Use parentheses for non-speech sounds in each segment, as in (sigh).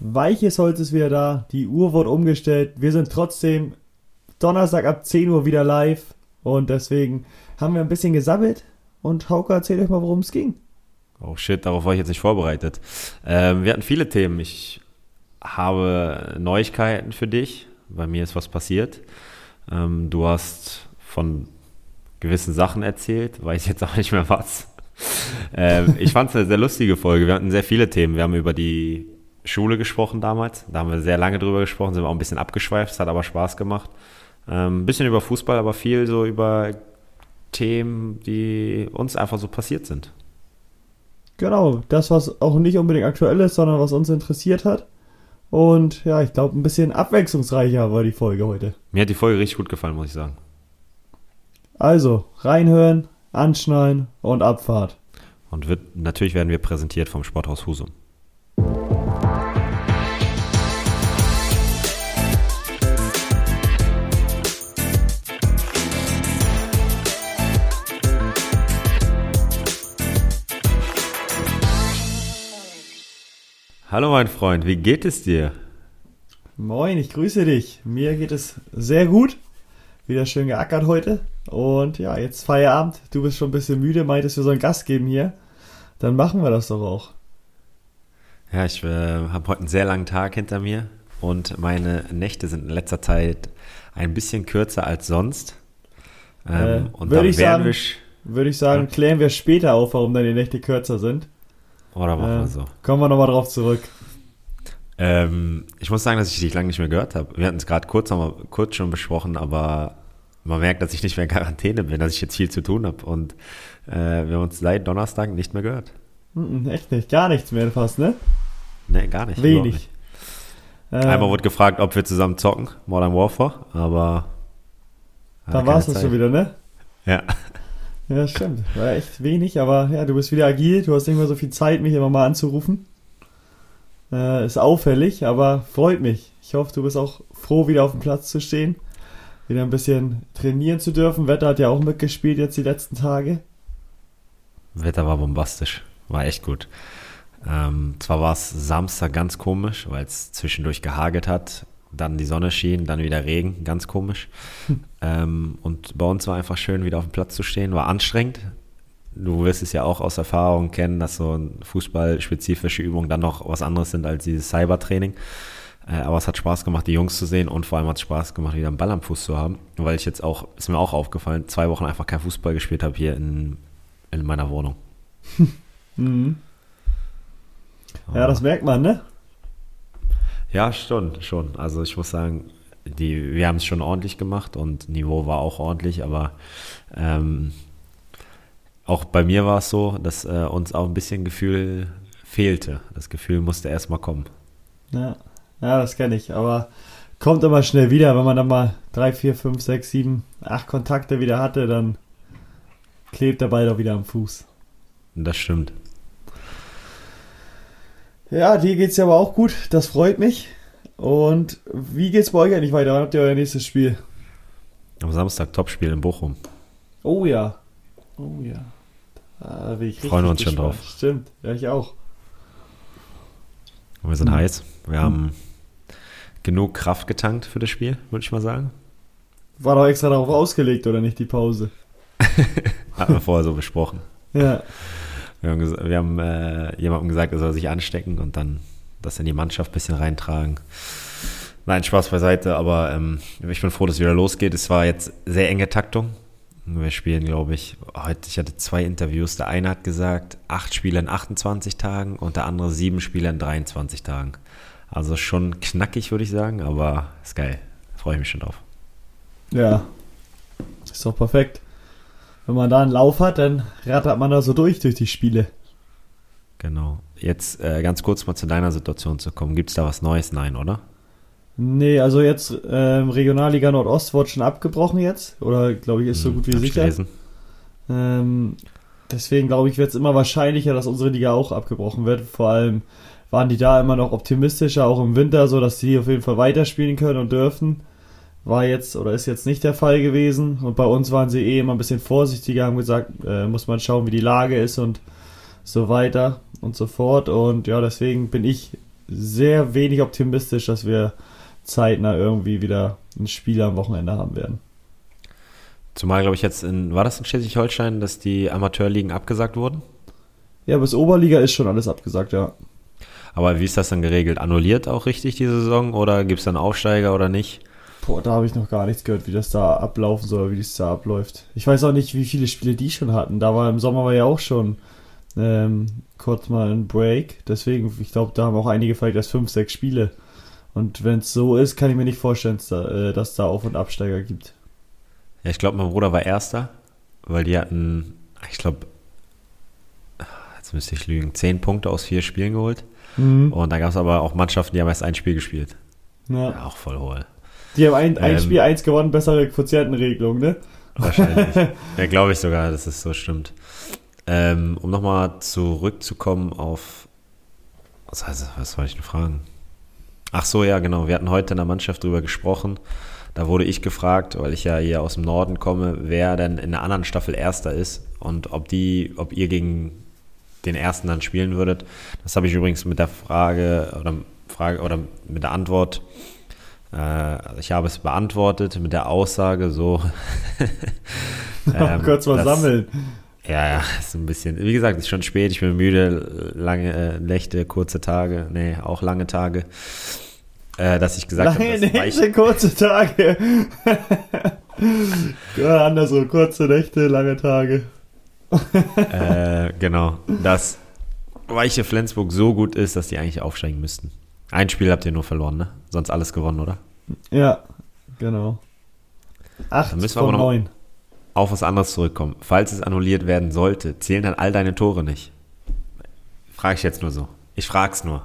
Weiches Holz ist wieder da. Die Uhr wurde umgestellt. Wir sind trotzdem Donnerstag ab 10 Uhr wieder live. Und deswegen haben wir ein bisschen gesammelt. Und Hauke, erzähl euch mal, worum es ging. Oh shit, darauf war ich jetzt nicht vorbereitet. Ähm, wir hatten viele Themen. Ich habe Neuigkeiten für dich. Bei mir ist was passiert. Ähm, du hast von gewissen Sachen erzählt, weiß jetzt auch nicht mehr was. (laughs) ähm, ich fand es eine sehr lustige Folge. Wir hatten sehr viele Themen. Wir haben über die Schule gesprochen damals. Da haben wir sehr lange drüber gesprochen, sind wir auch ein bisschen abgeschweift, es hat aber Spaß gemacht. Ähm, ein bisschen über Fußball, aber viel so über Themen, die uns einfach so passiert sind. Genau, das, was auch nicht unbedingt aktuell ist, sondern was uns interessiert hat. Und ja, ich glaube, ein bisschen abwechslungsreicher war die Folge heute. Mir hat die Folge richtig gut gefallen, muss ich sagen. Also, reinhören, anschnallen und Abfahrt. Und wird, natürlich werden wir präsentiert vom Sporthaus Husum. Hallo mein Freund, wie geht es dir? Moin, ich grüße dich. Mir geht es sehr gut. Wieder schön geackert heute. Und ja, jetzt Feierabend. Du bist schon ein bisschen müde, meintest, wir sollen Gast geben hier. Dann machen wir das doch auch. Ja, ich äh, habe heute einen sehr langen Tag hinter mir und meine Nächte sind in letzter Zeit ein bisschen kürzer als sonst. Ähm, äh, und würde ich, sagen, würde ich sagen, klären wir später auf, warum deine Nächte kürzer sind. Oder machen äh, wir so. Kommen wir nochmal drauf zurück. Ähm, ich muss sagen, dass ich dich lange nicht mehr gehört habe. Wir hatten es gerade kurz, kurz schon besprochen, aber man merkt, dass ich nicht mehr in Quarantäne bin, dass ich jetzt viel zu tun habe. Und äh, wir haben uns seit Donnerstag nicht mehr gehört. Echt nicht? Gar nichts mehr fast, ne? Ne, gar nicht. Wenig. Nicht. Ähm, Einmal wurde gefragt, ob wir zusammen zocken, Modern Warfare, aber. Da war es schon wieder, ne? Ja. Ja, stimmt. War echt wenig, aber ja, du bist wieder agil, du hast nicht mehr so viel Zeit, mich immer mal anzurufen. Äh, ist auffällig, aber freut mich. Ich hoffe, du bist auch froh, wieder auf dem Platz zu stehen. Wieder ein bisschen trainieren zu dürfen. Wetter hat ja auch mitgespielt jetzt die letzten Tage. Wetter war bombastisch. War echt gut. Ähm, zwar war es Samstag ganz komisch, weil es zwischendurch gehagelt hat dann die Sonne schien, dann wieder Regen, ganz komisch. Hm. (laughs) Ähm, und bei uns war einfach schön, wieder auf dem Platz zu stehen, war anstrengend. Du wirst es ja auch aus Erfahrung kennen, dass so fußballspezifische Übungen dann noch was anderes sind als dieses Cybertraining. Äh, aber es hat Spaß gemacht, die Jungs zu sehen und vor allem hat es Spaß gemacht, wieder einen Ball am Fuß zu haben. Weil ich jetzt auch, ist mir auch aufgefallen, zwei Wochen einfach kein Fußball gespielt habe hier in, in meiner Wohnung. (laughs) mhm. Ja, das merkt man, ne? Ja, schon, schon. Also ich muss sagen, die, wir haben es schon ordentlich gemacht und Niveau war auch ordentlich, aber ähm, auch bei mir war es so, dass äh, uns auch ein bisschen Gefühl fehlte. Das Gefühl musste erstmal kommen. Ja, ja das kenne ich, aber kommt immer schnell wieder, wenn man dann mal drei, vier, fünf, sechs, sieben, acht Kontakte wieder hatte, dann klebt der Ball doch wieder am Fuß. Das stimmt. Ja, dir geht's ja aber auch gut. Das freut mich. Und wie geht's bei euch eigentlich weiter? Wann habt ihr euer nächstes Spiel? Am Samstag Topspiel in Bochum. Oh ja. Oh ja. Da bin ich Freuen wir uns gespannt. schon drauf. Stimmt. Ja, ich auch. wir sind hm. heiß. Wir hm. haben genug Kraft getankt für das Spiel, würde ich mal sagen. War doch extra darauf ausgelegt, oder nicht, die Pause? (laughs) Hatten wir vorher so besprochen. Ja. Wir haben, wir haben äh, jemandem gesagt, er soll sich anstecken und dann das in die Mannschaft ein bisschen reintragen. Nein, Spaß beiseite, aber ähm, ich bin froh, dass es wieder losgeht. Es war jetzt sehr enge Taktung. Wir spielen, glaube ich, heute, ich hatte zwei Interviews. Der eine hat gesagt, acht Spiele in 28 Tagen und der andere sieben Spiele in 23 Tagen. Also schon knackig, würde ich sagen, aber ist geil. Freue ich mich schon drauf. Ja, ist doch perfekt wenn man da einen Lauf hat, dann rattert man da so durch, durch die Spiele. Genau. Jetzt äh, ganz kurz mal zu deiner Situation zu kommen. Gibt es da was Neues? Nein, oder? Nee, also jetzt ähm, Regionalliga Nordost wurde schon abgebrochen jetzt. Oder glaube ich, ist so hm, gut wie sicher. Ähm, deswegen glaube ich, wird es immer wahrscheinlicher, dass unsere Liga auch abgebrochen wird. Vor allem waren die da immer noch optimistischer, auch im Winter, so dass die auf jeden Fall weiterspielen können und dürfen war jetzt oder ist jetzt nicht der Fall gewesen. Und bei uns waren sie eh immer ein bisschen vorsichtiger, haben gesagt, äh, muss man schauen, wie die Lage ist und so weiter und so fort. Und ja, deswegen bin ich sehr wenig optimistisch, dass wir zeitnah irgendwie wieder ein Spiel am Wochenende haben werden. Zumal, glaube ich, jetzt in, war das in Schleswig-Holstein, dass die Amateurligen abgesagt wurden? Ja, bis Oberliga ist schon alles abgesagt, ja. Aber wie ist das dann geregelt? Annulliert auch richtig die Saison oder gibt es dann Aufsteiger oder nicht? Boah, da habe ich noch gar nichts gehört, wie das da ablaufen soll, wie das da abläuft. Ich weiß auch nicht, wie viele Spiele die schon hatten. Da war im Sommer war ja auch schon ähm, kurz mal ein Break. Deswegen, ich glaube, da haben auch einige vielleicht erst fünf, sechs Spiele. Und wenn es so ist, kann ich mir nicht vorstellen, dass da, äh, dass da Auf- und Absteiger gibt. Ja, ich glaube, mein Bruder war Erster, weil die hatten, ich glaube, jetzt müsste ich lügen, zehn Punkte aus vier Spielen geholt. Mhm. Und da gab es aber auch Mannschaften, die haben erst ein Spiel gespielt. Ja. ja auch voll hohl. Die haben ein, ein ähm, Spiel eins gewonnen, bessere Quotientenregelung, ne? Wahrscheinlich. (laughs) ja, glaube ich sogar, dass es so stimmt. Ähm, um nochmal zurückzukommen auf. Was heißt was soll ich denn fragen? Ach so, ja, genau. Wir hatten heute in der Mannschaft drüber gesprochen. Da wurde ich gefragt, weil ich ja hier aus dem Norden komme, wer denn in der anderen Staffel Erster ist und ob die, ob ihr gegen den Ersten dann spielen würdet. Das habe ich übrigens mit der Frage oder Frage oder mit der Antwort. Äh, ich habe es beantwortet mit der Aussage so. (laughs) (laughs) ähm, kurz mal dass, sammeln. Ja, ja, ist ein bisschen. Wie gesagt, ist schon spät. Ich bin müde. Lange äh, Nächte, kurze Tage. Nee, auch lange Tage äh, dass ich gesagt habe, Lange Nächte, kurze Tage. (laughs) ja, andersrum, kurze Nächte, lange Tage. äh, genau, dass Weiche Flensburg so gut ist, dass die eigentlich aufsteigen müssten. Ein Spiel habt ihr nur verloren, ne? Sonst alles gewonnen, oder? Ja, genau. Acht dann müssen wir aber noch neun. auf was anderes zurückkommen. Falls es annulliert werden sollte, zählen dann all deine Tore nicht? Frage ich jetzt nur so. Ich frag's nur.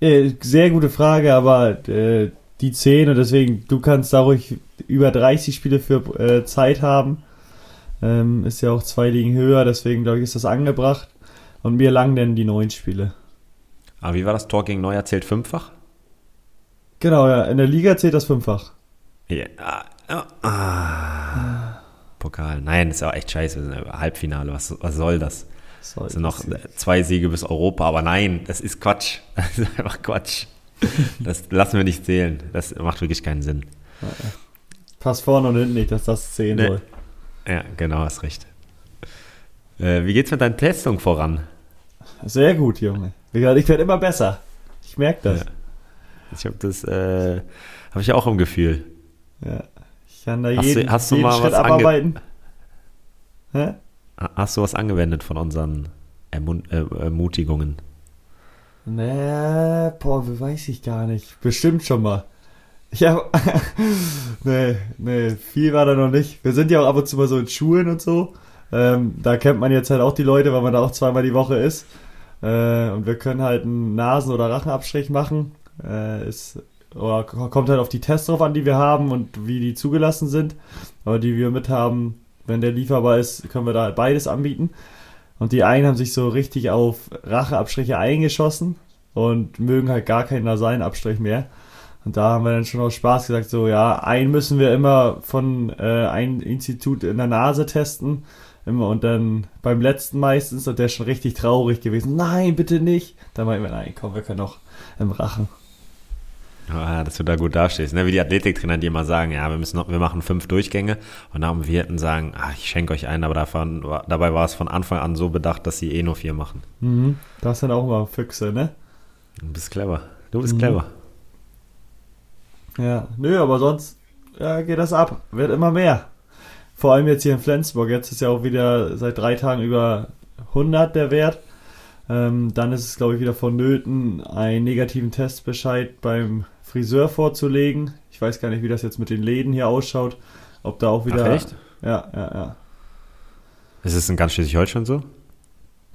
Äh, sehr gute Frage, aber äh, die 10 und deswegen, du kannst da ruhig über 30 Spiele für äh, Zeit haben. Ähm, ist ja auch zwei Ligen höher, deswegen glaube ich, ist das angebracht. Und mir lang denn die neun Spiele. Aber wie war das Tor gegen Neuer? Zählt fünffach? Genau, ja. In der Liga zählt das fünffach. Ja. Ah, ah. Pokal. Nein, ist ja echt scheiße. Halbfinale. Was, was soll das? Soll es sind noch zwei Siege bis Europa, aber nein, das ist Quatsch. (laughs) Das ist einfach Quatsch. Das lassen wir nicht zählen. Das macht wirklich keinen Sinn. Pass vorne und hinten nicht, dass das zählen nee. soll. Ja, genau, hast recht. Äh, wie geht's mit deiner Testung voran? Sehr gut, Junge. Ich werde immer besser. Ich merke das. Ja. Ich habe das, äh, habe ich auch im Gefühl. Ja. Ich kann da hast jeden, du, hast jeden du mal Schritt was abarbeiten. Hä? Hast du was angewendet von unseren Ermun äh, Ermutigungen? Nee, boah, weiß ich gar nicht. Bestimmt schon mal. Ja, (laughs) nee, nee, viel war da noch nicht. Wir sind ja auch ab und zu mal so in Schulen und so. Ähm, da kennt man jetzt halt auch die Leute, weil man da auch zweimal die Woche ist. Äh, und wir können halt einen Nasen- oder Rachenabstrich machen. Äh, ist, oder kommt halt auf die Tests drauf an, die wir haben und wie die zugelassen sind. Aber die wir mit haben, wenn der lieferbar ist, können wir da beides anbieten. Und die einen haben sich so richtig auf Racheabstriche eingeschossen und mögen halt gar keinen nasalen Abstrich mehr. Und da haben wir dann schon aus Spaß gesagt, so ja, einen müssen wir immer von äh, einem Institut in der Nase testen. Immer und dann beim letzten meistens und der ist schon richtig traurig gewesen. Nein, bitte nicht. Dann meinen wir, nein, komm, wir können noch im Rachen. Ja, dass du da gut dastehst. Ne? Wie die Athletiktrainer, die immer sagen, ja, wir müssen noch, wir machen fünf Durchgänge und dann am vierten sagen, ach, ich schenke euch einen, aber davon, dabei war es von Anfang an so bedacht, dass sie eh nur vier machen. Mhm. Das sind auch mal Füchse, ne? Du bist clever. Du bist mhm. clever. Ja, nö, aber sonst ja, geht das ab. Wird immer mehr. Vor allem jetzt hier in Flensburg. Jetzt ist ja auch wieder seit drei Tagen über 100 der Wert. Ähm, dann ist es, glaube ich, wieder vonnöten, einen negativen Testbescheid beim Friseur vorzulegen. Ich weiß gar nicht, wie das jetzt mit den Läden hier ausschaut. Ob da auch wieder. Ach, echt? Ja, ja, ja. Ist es in ganz Schleswig-Holstein so?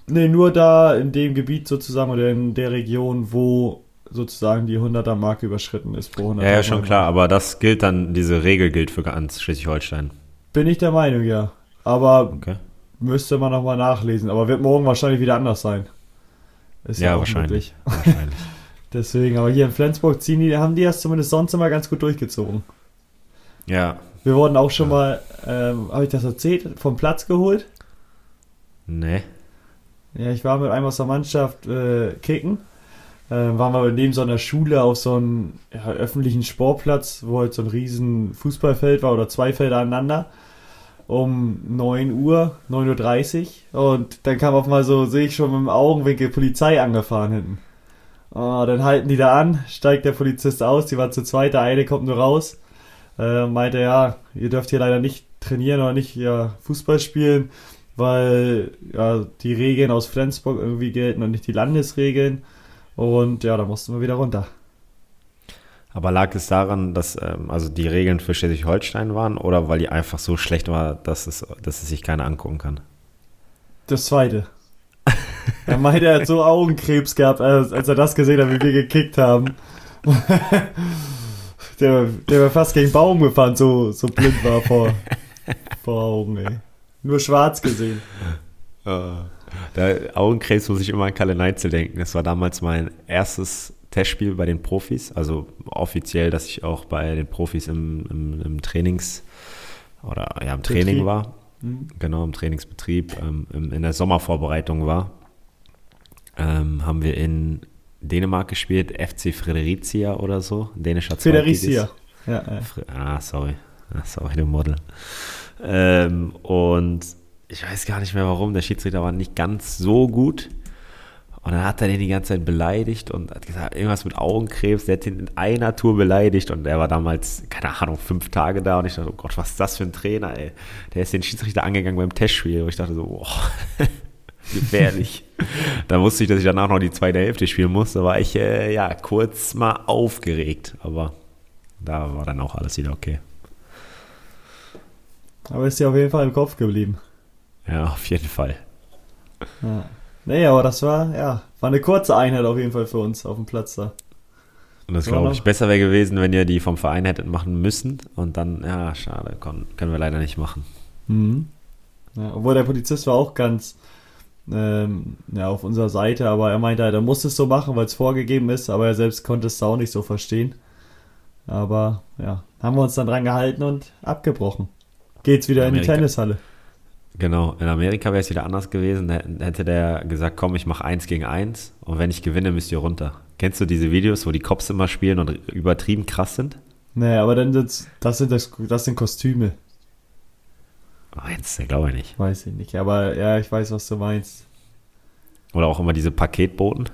Nee, nur da in dem Gebiet sozusagen oder in der Region, wo sozusagen die 100er Marke überschritten ist pro 100 Ja, ja, schon klar, aber das gilt dann, diese Regel gilt für ganz Schleswig-Holstein. Bin ich der Meinung, ja. Aber okay. müsste man nochmal nachlesen. Aber wird morgen wahrscheinlich wieder anders sein. Ist ja, ja wahrscheinlich. wahrscheinlich. (laughs) Deswegen, aber hier in Flensburg ziehen die, haben die das zumindest sonst immer ganz gut durchgezogen. Ja. Wir wurden auch schon ja. mal, ähm, habe ich das erzählt, vom Platz geholt? Nee. Ja, ich war mit einem aus der Mannschaft äh, kicken äh, waren wir neben so einer Schule auf so einem ja, öffentlichen Sportplatz, wo halt so ein riesen Fußballfeld war oder zwei Felder aneinander um 9 Uhr, 9.30 Uhr und dann kam auf mal so, sehe ich schon mit dem Augenwinkel Polizei angefahren hinten. Oh, dann halten die da an, steigt der Polizist aus, die war zu zweit, der eine kommt nur raus, äh, meinte, ja, ihr dürft hier leider nicht trainieren oder nicht ja, Fußball spielen, weil ja, die Regeln aus Flensburg irgendwie gelten und nicht die Landesregeln. Und ja, da mussten wir wieder runter. Aber lag es daran, dass ähm, also die Regeln für Schleswig-Holstein waren oder weil die einfach so schlecht war, dass es, dass es sich keiner angucken kann? Das zweite. (laughs) er meinte, er hat so Augenkrebs gehabt, als, als er das gesehen hat, wie wir gekickt haben. (laughs) der, der war fast gegen Baum gefahren, so, so blind war vor, vor Augen, ey. Nur schwarz gesehen. Uh, der Augenkrebs muss ich immer an Kalle Neitzel denken. Das war damals mein erstes Testspiel bei den Profis, also offiziell, dass ich auch bei den Profis im, im, im Trainings oder ja im Training Betrieb. war. Mhm. Genau, im Trainingsbetrieb, ähm, in der Sommervorbereitung war. Ähm, haben wir in Dänemark gespielt, FC Fredericia oder so, dänischer Fredericia. Ja, ja. Ah, sorry. Ah, sorry, du Model. Ähm, und ich weiß gar nicht mehr warum, der Schiedsrichter war nicht ganz so gut. Und dann hat er den die ganze Zeit beleidigt und hat gesagt, irgendwas mit Augenkrebs. Der hat ihn in einer Tour beleidigt und er war damals, keine Ahnung, fünf Tage da. Und ich dachte, oh Gott, was ist das für ein Trainer, ey. Der ist den Schiedsrichter angegangen beim Testspiel. Und ich dachte so, boah, (laughs) gefährlich. (laughs) da wusste ich, dass ich danach noch die zweite Hälfte spielen muss. Da war ich, äh, ja, kurz mal aufgeregt. Aber da war dann auch alles wieder okay. Aber ist dir auf jeden Fall im Kopf geblieben. Ja, auf jeden Fall. Ja. Nee, aber das war, ja, war eine kurze Einheit auf jeden Fall für uns auf dem Platz da. Und das glaube ich besser wäre gewesen, wenn ihr die vom Verein hättet machen müssen. Und dann, ja, schade, können, können wir leider nicht machen. Mhm. Ja, obwohl der Polizist war auch ganz ähm, ja, auf unserer Seite, aber er meinte, er muss es so machen, weil es vorgegeben ist, aber er selbst konnte es auch nicht so verstehen. Aber ja, haben wir uns dann dran gehalten und abgebrochen. Geht's wieder Amerika. in die Tennishalle. Genau, in Amerika wäre es wieder anders gewesen. Da hätte der gesagt, komm, ich mache eins gegen eins und wenn ich gewinne, müsst ihr runter. Kennst du diese Videos, wo die Cops immer spielen und übertrieben krass sind? Nee, aber dann das, das sind das, das sind Kostüme. Meinst du, glaube ich nicht. Weiß ich nicht, aber ja, ich weiß, was du meinst. Oder auch immer diese Paketboten,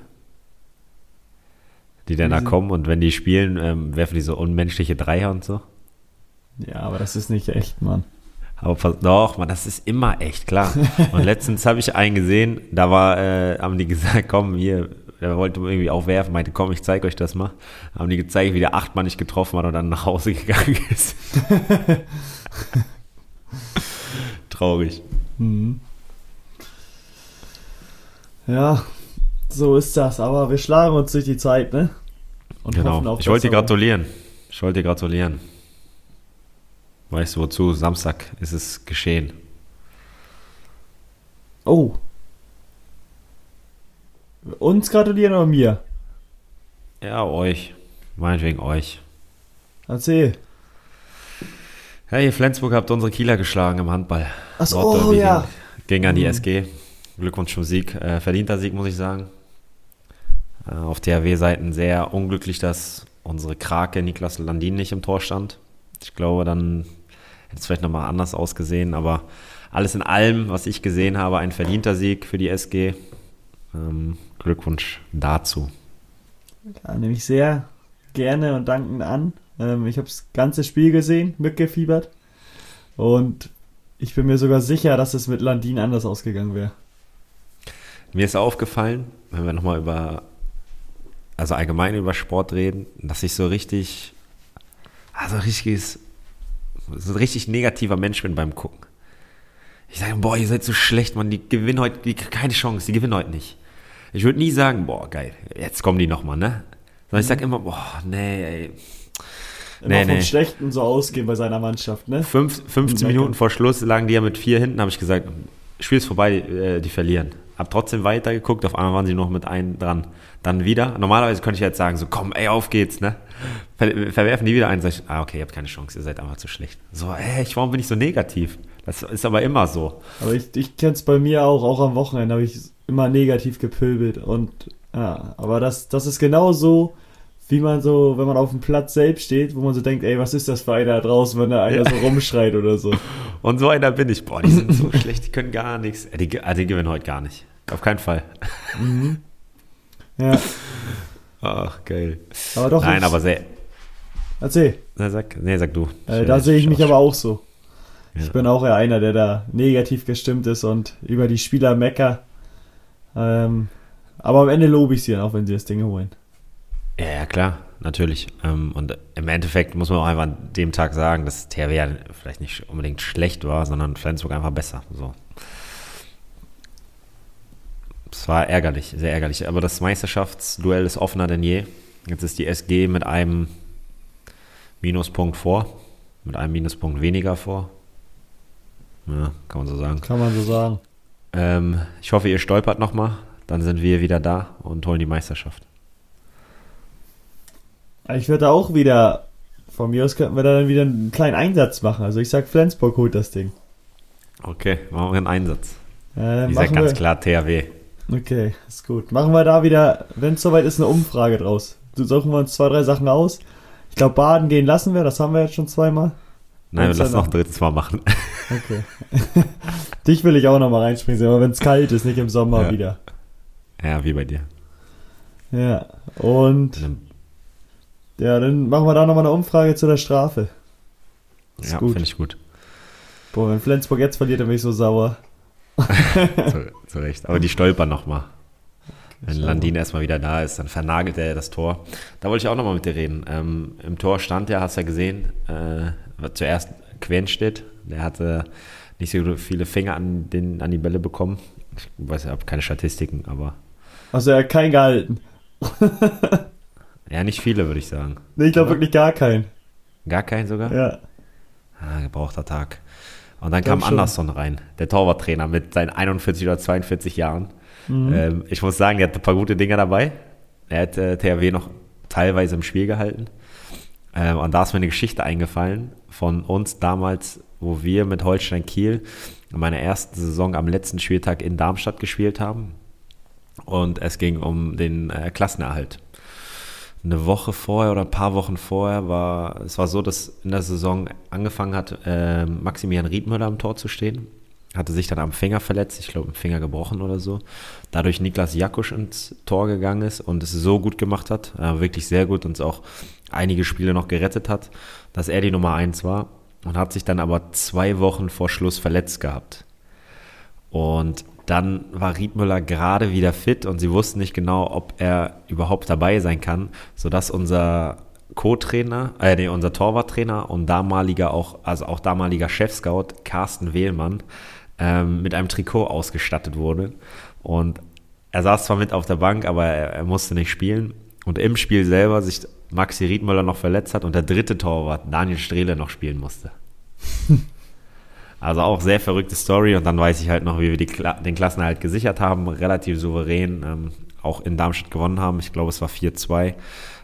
die dann da kommen und wenn die spielen, ähm, werfen die so unmenschliche Dreier und so. Ja, aber das ist nicht echt, Mann. Aber doch, man, das ist immer echt, klar. (laughs) Und letztens habe ich einen gesehen, da war, äh, haben die gesagt, komm, hier, der wollte irgendwie auch werfen, meinte, komm, ich zeige euch das mal. Haben die gezeigt, wie der achtmal nicht getroffen hat und dann nach Hause (laughs) gegangen ist. (laughs) Traurig. Mhm. Ja, so ist das. Aber wir schlagen uns durch die Zeit, ne? Und genau. ich wollte dir gratulieren. Ich wollte dir gratulieren. Weißt du wozu? Samstag ist es geschehen. Oh. Uns gratulieren oder mir? Ja, euch. Meinetwegen euch. Erzähl. Hey, Flensburg habt unsere Kieler geschlagen im Handball. Achso, oh, ja. Ging, ging an die mhm. SG. Glückwunsch zum Sieg. Äh, verdienter Sieg, muss ich sagen. Äh, auf THW-Seiten sehr unglücklich, dass unsere Krake Niklas Landin nicht im Tor stand. Ich glaube, dann Hätte es vielleicht nochmal anders ausgesehen, aber alles in allem, was ich gesehen habe, ein verdienter Sieg für die SG. Ähm, Glückwunsch dazu. Ja, nehme ich sehr gerne und dankend an. Ähm, ich habe das ganze Spiel gesehen, mitgefiebert. Und ich bin mir sogar sicher, dass es mit Landin anders ausgegangen wäre. Mir ist aufgefallen, wenn wir nochmal über, also allgemein über Sport reden, dass ich so richtig, also richtiges so ein richtig negativer Mensch bin beim Gucken. Ich sage, boah, ihr seid so schlecht, man, die gewinnen heute, die, keine Chance, die gewinnen heute nicht. Ich würde nie sagen, boah, geil, jetzt kommen die nochmal, ne? Sondern ich sage immer, boah, nee, ey. Immer nee, vom nee. Schlechten so ausgehen bei seiner Mannschaft, ne? Fünf, 15 Minuten vor Schluss lagen die ja mit vier hinten, habe ich gesagt, Spiel ist vorbei, äh, die verlieren. Hab trotzdem weitergeguckt, auf einmal waren sie noch mit einem dran. Dann wieder. Normalerweise könnte ich jetzt sagen, so komm, ey, auf geht's, ne? Ver verwerfen die wieder ein, sag ich, ah, okay, ihr habt keine Chance, ihr seid einfach zu schlecht. So, ey, warum bin ich so negativ? Das ist aber immer so. Aber ich, ich kenne es bei mir auch, auch am Wochenende habe ich immer negativ gepöbelt und Ja, aber das, das ist genau so, wie man so, wenn man auf dem Platz selbst steht, wo man so denkt, ey, was ist das für einer draußen, wenn da einer ja. so rumschreit oder so. Und so einer bin ich. Boah, die sind so (laughs) schlecht, die können gar nichts. Die, die, die gewinnen heute gar nicht. Auf keinen Fall. Mhm. Ja. (laughs) Ach, geil. Aber doch. Nein, aber sehr. Erzähl. Na, sag, nee, sag du. Äh, da sehe ich mich aber auch so. Ja. Ich bin auch eher einer, der da negativ gestimmt ist und über die Spieler mecker. Ähm, aber am Ende lobe ich sie dann auch, wenn sie das Ding holen. Ja, ja klar, natürlich. Ähm, und im Endeffekt muss man auch einfach an dem Tag sagen, dass THW ja vielleicht nicht unbedingt schlecht war, sondern Flensburg einfach besser. So. Es war ärgerlich, sehr ärgerlich. Aber das Meisterschaftsduell ist offener denn je. Jetzt ist die SG mit einem Minuspunkt vor, mit einem Minuspunkt weniger vor. Ja, kann man so sagen. Kann man so sagen. Ähm, ich hoffe, ihr stolpert nochmal. Dann sind wir wieder da und holen die Meisterschaft. Ich würde auch wieder, von mir aus könnten wir da dann wieder einen kleinen Einsatz machen. Also ich sag, Flensburg holt das Ding. Okay, machen wir einen Einsatz. Äh, ich sag ganz wir, klar THW. Okay, ist gut. Machen wir da wieder, wenn es soweit ist, eine Umfrage draus. Suchen wir uns zwei, drei Sachen aus. Ich glaube, Baden gehen lassen wir, das haben wir jetzt schon zweimal. Nein, wir lassen noch ein drittes Mal machen. Okay. (laughs) Dich will ich auch noch mal reinspringen, aber wenn es kalt ist, nicht im Sommer ja. wieder. Ja, wie bei dir. Ja, und ja, dann machen wir da nochmal eine Umfrage zu der Strafe. Ist ja, finde ich gut. Boah, wenn Flensburg jetzt verliert, dann bin ich so sauer. (laughs) zu, zu, Recht. Aber die stolpern nochmal. Wenn Landin erstmal wieder da ist, dann vernagelt er das Tor. Da wollte ich auch nochmal mit dir reden. Ähm, Im Tor stand ja, hast du ja gesehen, äh, zuerst Quenstedt. Der hatte nicht so viele Finger an, den, an die Bälle bekommen. Ich weiß, ich habe keine Statistiken, aber. Also er hat keinen gehalten. (laughs) ja, nicht viele, würde ich sagen. Nee, ich glaube wirklich gar keinen. Gar keinen sogar? Ja. Ah, gebrauchter Tag. Und dann kam schon. Anderson rein, der Torwarttrainer mit seinen 41 oder 42 Jahren. Mhm. Ähm, ich muss sagen, der hat ein paar gute Dinge dabei. Er hat äh, THW noch teilweise im Spiel gehalten. Ähm, und da ist mir eine Geschichte eingefallen von uns damals, wo wir mit Holstein Kiel in meiner ersten Saison am letzten Spieltag in Darmstadt gespielt haben. Und es ging um den äh, Klassenerhalt eine Woche vorher oder ein paar Wochen vorher war, es war so, dass in der Saison angefangen hat, äh, Maximilian Riedmüller am Tor zu stehen. Hatte sich dann am Finger verletzt, ich glaube, im Finger gebrochen oder so. Dadurch Niklas Jakusch ins Tor gegangen ist und es so gut gemacht hat, äh, wirklich sehr gut und es auch einige Spiele noch gerettet hat, dass er die Nummer eins war und hat sich dann aber zwei Wochen vor Schluss verletzt gehabt. Und dann war Riedmüller gerade wieder fit und sie wussten nicht genau, ob er überhaupt dabei sein kann, sodass unser Co-Trainer, äh, nee, unser Torwarttrainer und damaliger auch, also auch damaliger Chef-Scout Carsten Wehlmann ähm, mit einem Trikot ausgestattet wurde. Und er saß zwar mit auf der Bank, aber er, er musste nicht spielen. Und im Spiel selber sich Maxi Riedmüller noch verletzt hat und der dritte Torwart, Daniel Strehle, noch spielen musste. (laughs) Also auch sehr verrückte Story und dann weiß ich halt noch, wie wir die, den Klassenerhalt gesichert haben, relativ souverän, ähm, auch in Darmstadt gewonnen haben. Ich glaube, es war 4-2.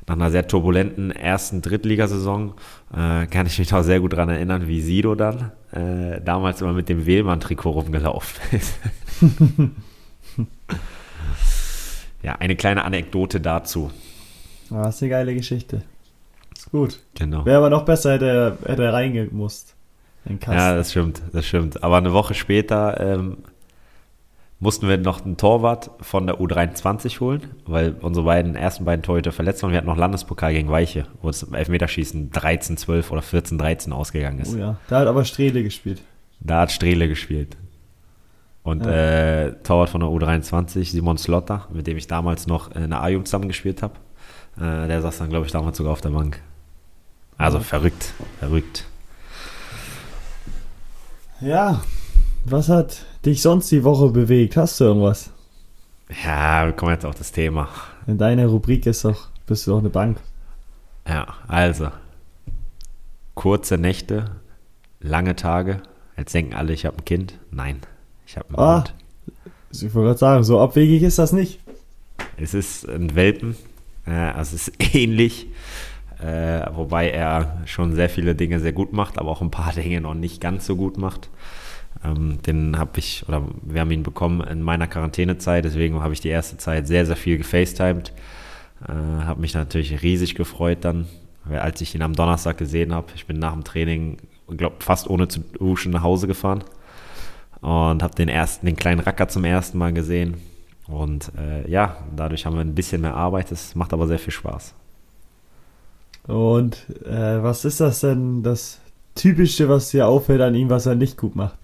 Nach einer sehr turbulenten ersten Drittligasaison äh, kann ich mich auch sehr gut daran erinnern, wie Sido dann äh, damals immer mit dem Wählmann-Trikot rumgelaufen (laughs) ist. ja, eine kleine Anekdote dazu. Ah, das ist eine geile Geschichte. Ist gut. Genau. Wäre aber noch besser, hätte er, hätte er reingemusst. Ja, das stimmt, das stimmt. Aber eine Woche später ähm, mussten wir noch einen Torwart von der U23 holen, weil unsere beiden ersten beiden Torhüter verletzt waren. Wir hatten noch Landespokal gegen Weiche, wo es im Elfmeterschießen 13-12 oder 14-13 ausgegangen ist. Oh ja, da hat aber Strehle gespielt. Da hat Strehle gespielt. Und ja. äh, Torwart von der U23, Simon Slotter, mit dem ich damals noch in der A-Jugend zusammengespielt habe. Äh, der saß dann, glaube ich, damals sogar auf der Bank. Also verrückt, verrückt. Ja, was hat dich sonst die Woche bewegt? Hast du irgendwas? Ja, wir kommen jetzt auf das Thema. In deiner Rubrik ist doch, bist du doch eine Bank. Ja, also. Kurze Nächte, lange Tage. Jetzt denken alle, ich habe ein Kind. Nein, ich habe einen ah, Hund. Ich wollte gerade sagen, so abwegig ist das nicht. Es ist ein Welpen. also es ist (laughs) ähnlich. Äh, wobei er schon sehr viele Dinge sehr gut macht, aber auch ein paar (laughs) Dinge noch nicht ganz so gut macht. Ähm, den habe ich, oder wir haben ihn bekommen in meiner Quarantänezeit, deswegen habe ich die erste Zeit sehr, sehr viel gefacetimed. Äh, habe mich natürlich riesig gefreut dann, als ich ihn am Donnerstag gesehen habe. Ich bin nach dem Training, glaube fast ohne zu duschen nach Hause gefahren und habe den den kleinen Racker zum ersten Mal gesehen. Und äh, ja, dadurch haben wir ein bisschen mehr Arbeit. Es macht aber sehr viel Spaß. Und äh, was ist das denn, das Typische, was dir auffällt an ihm, was er nicht gut macht?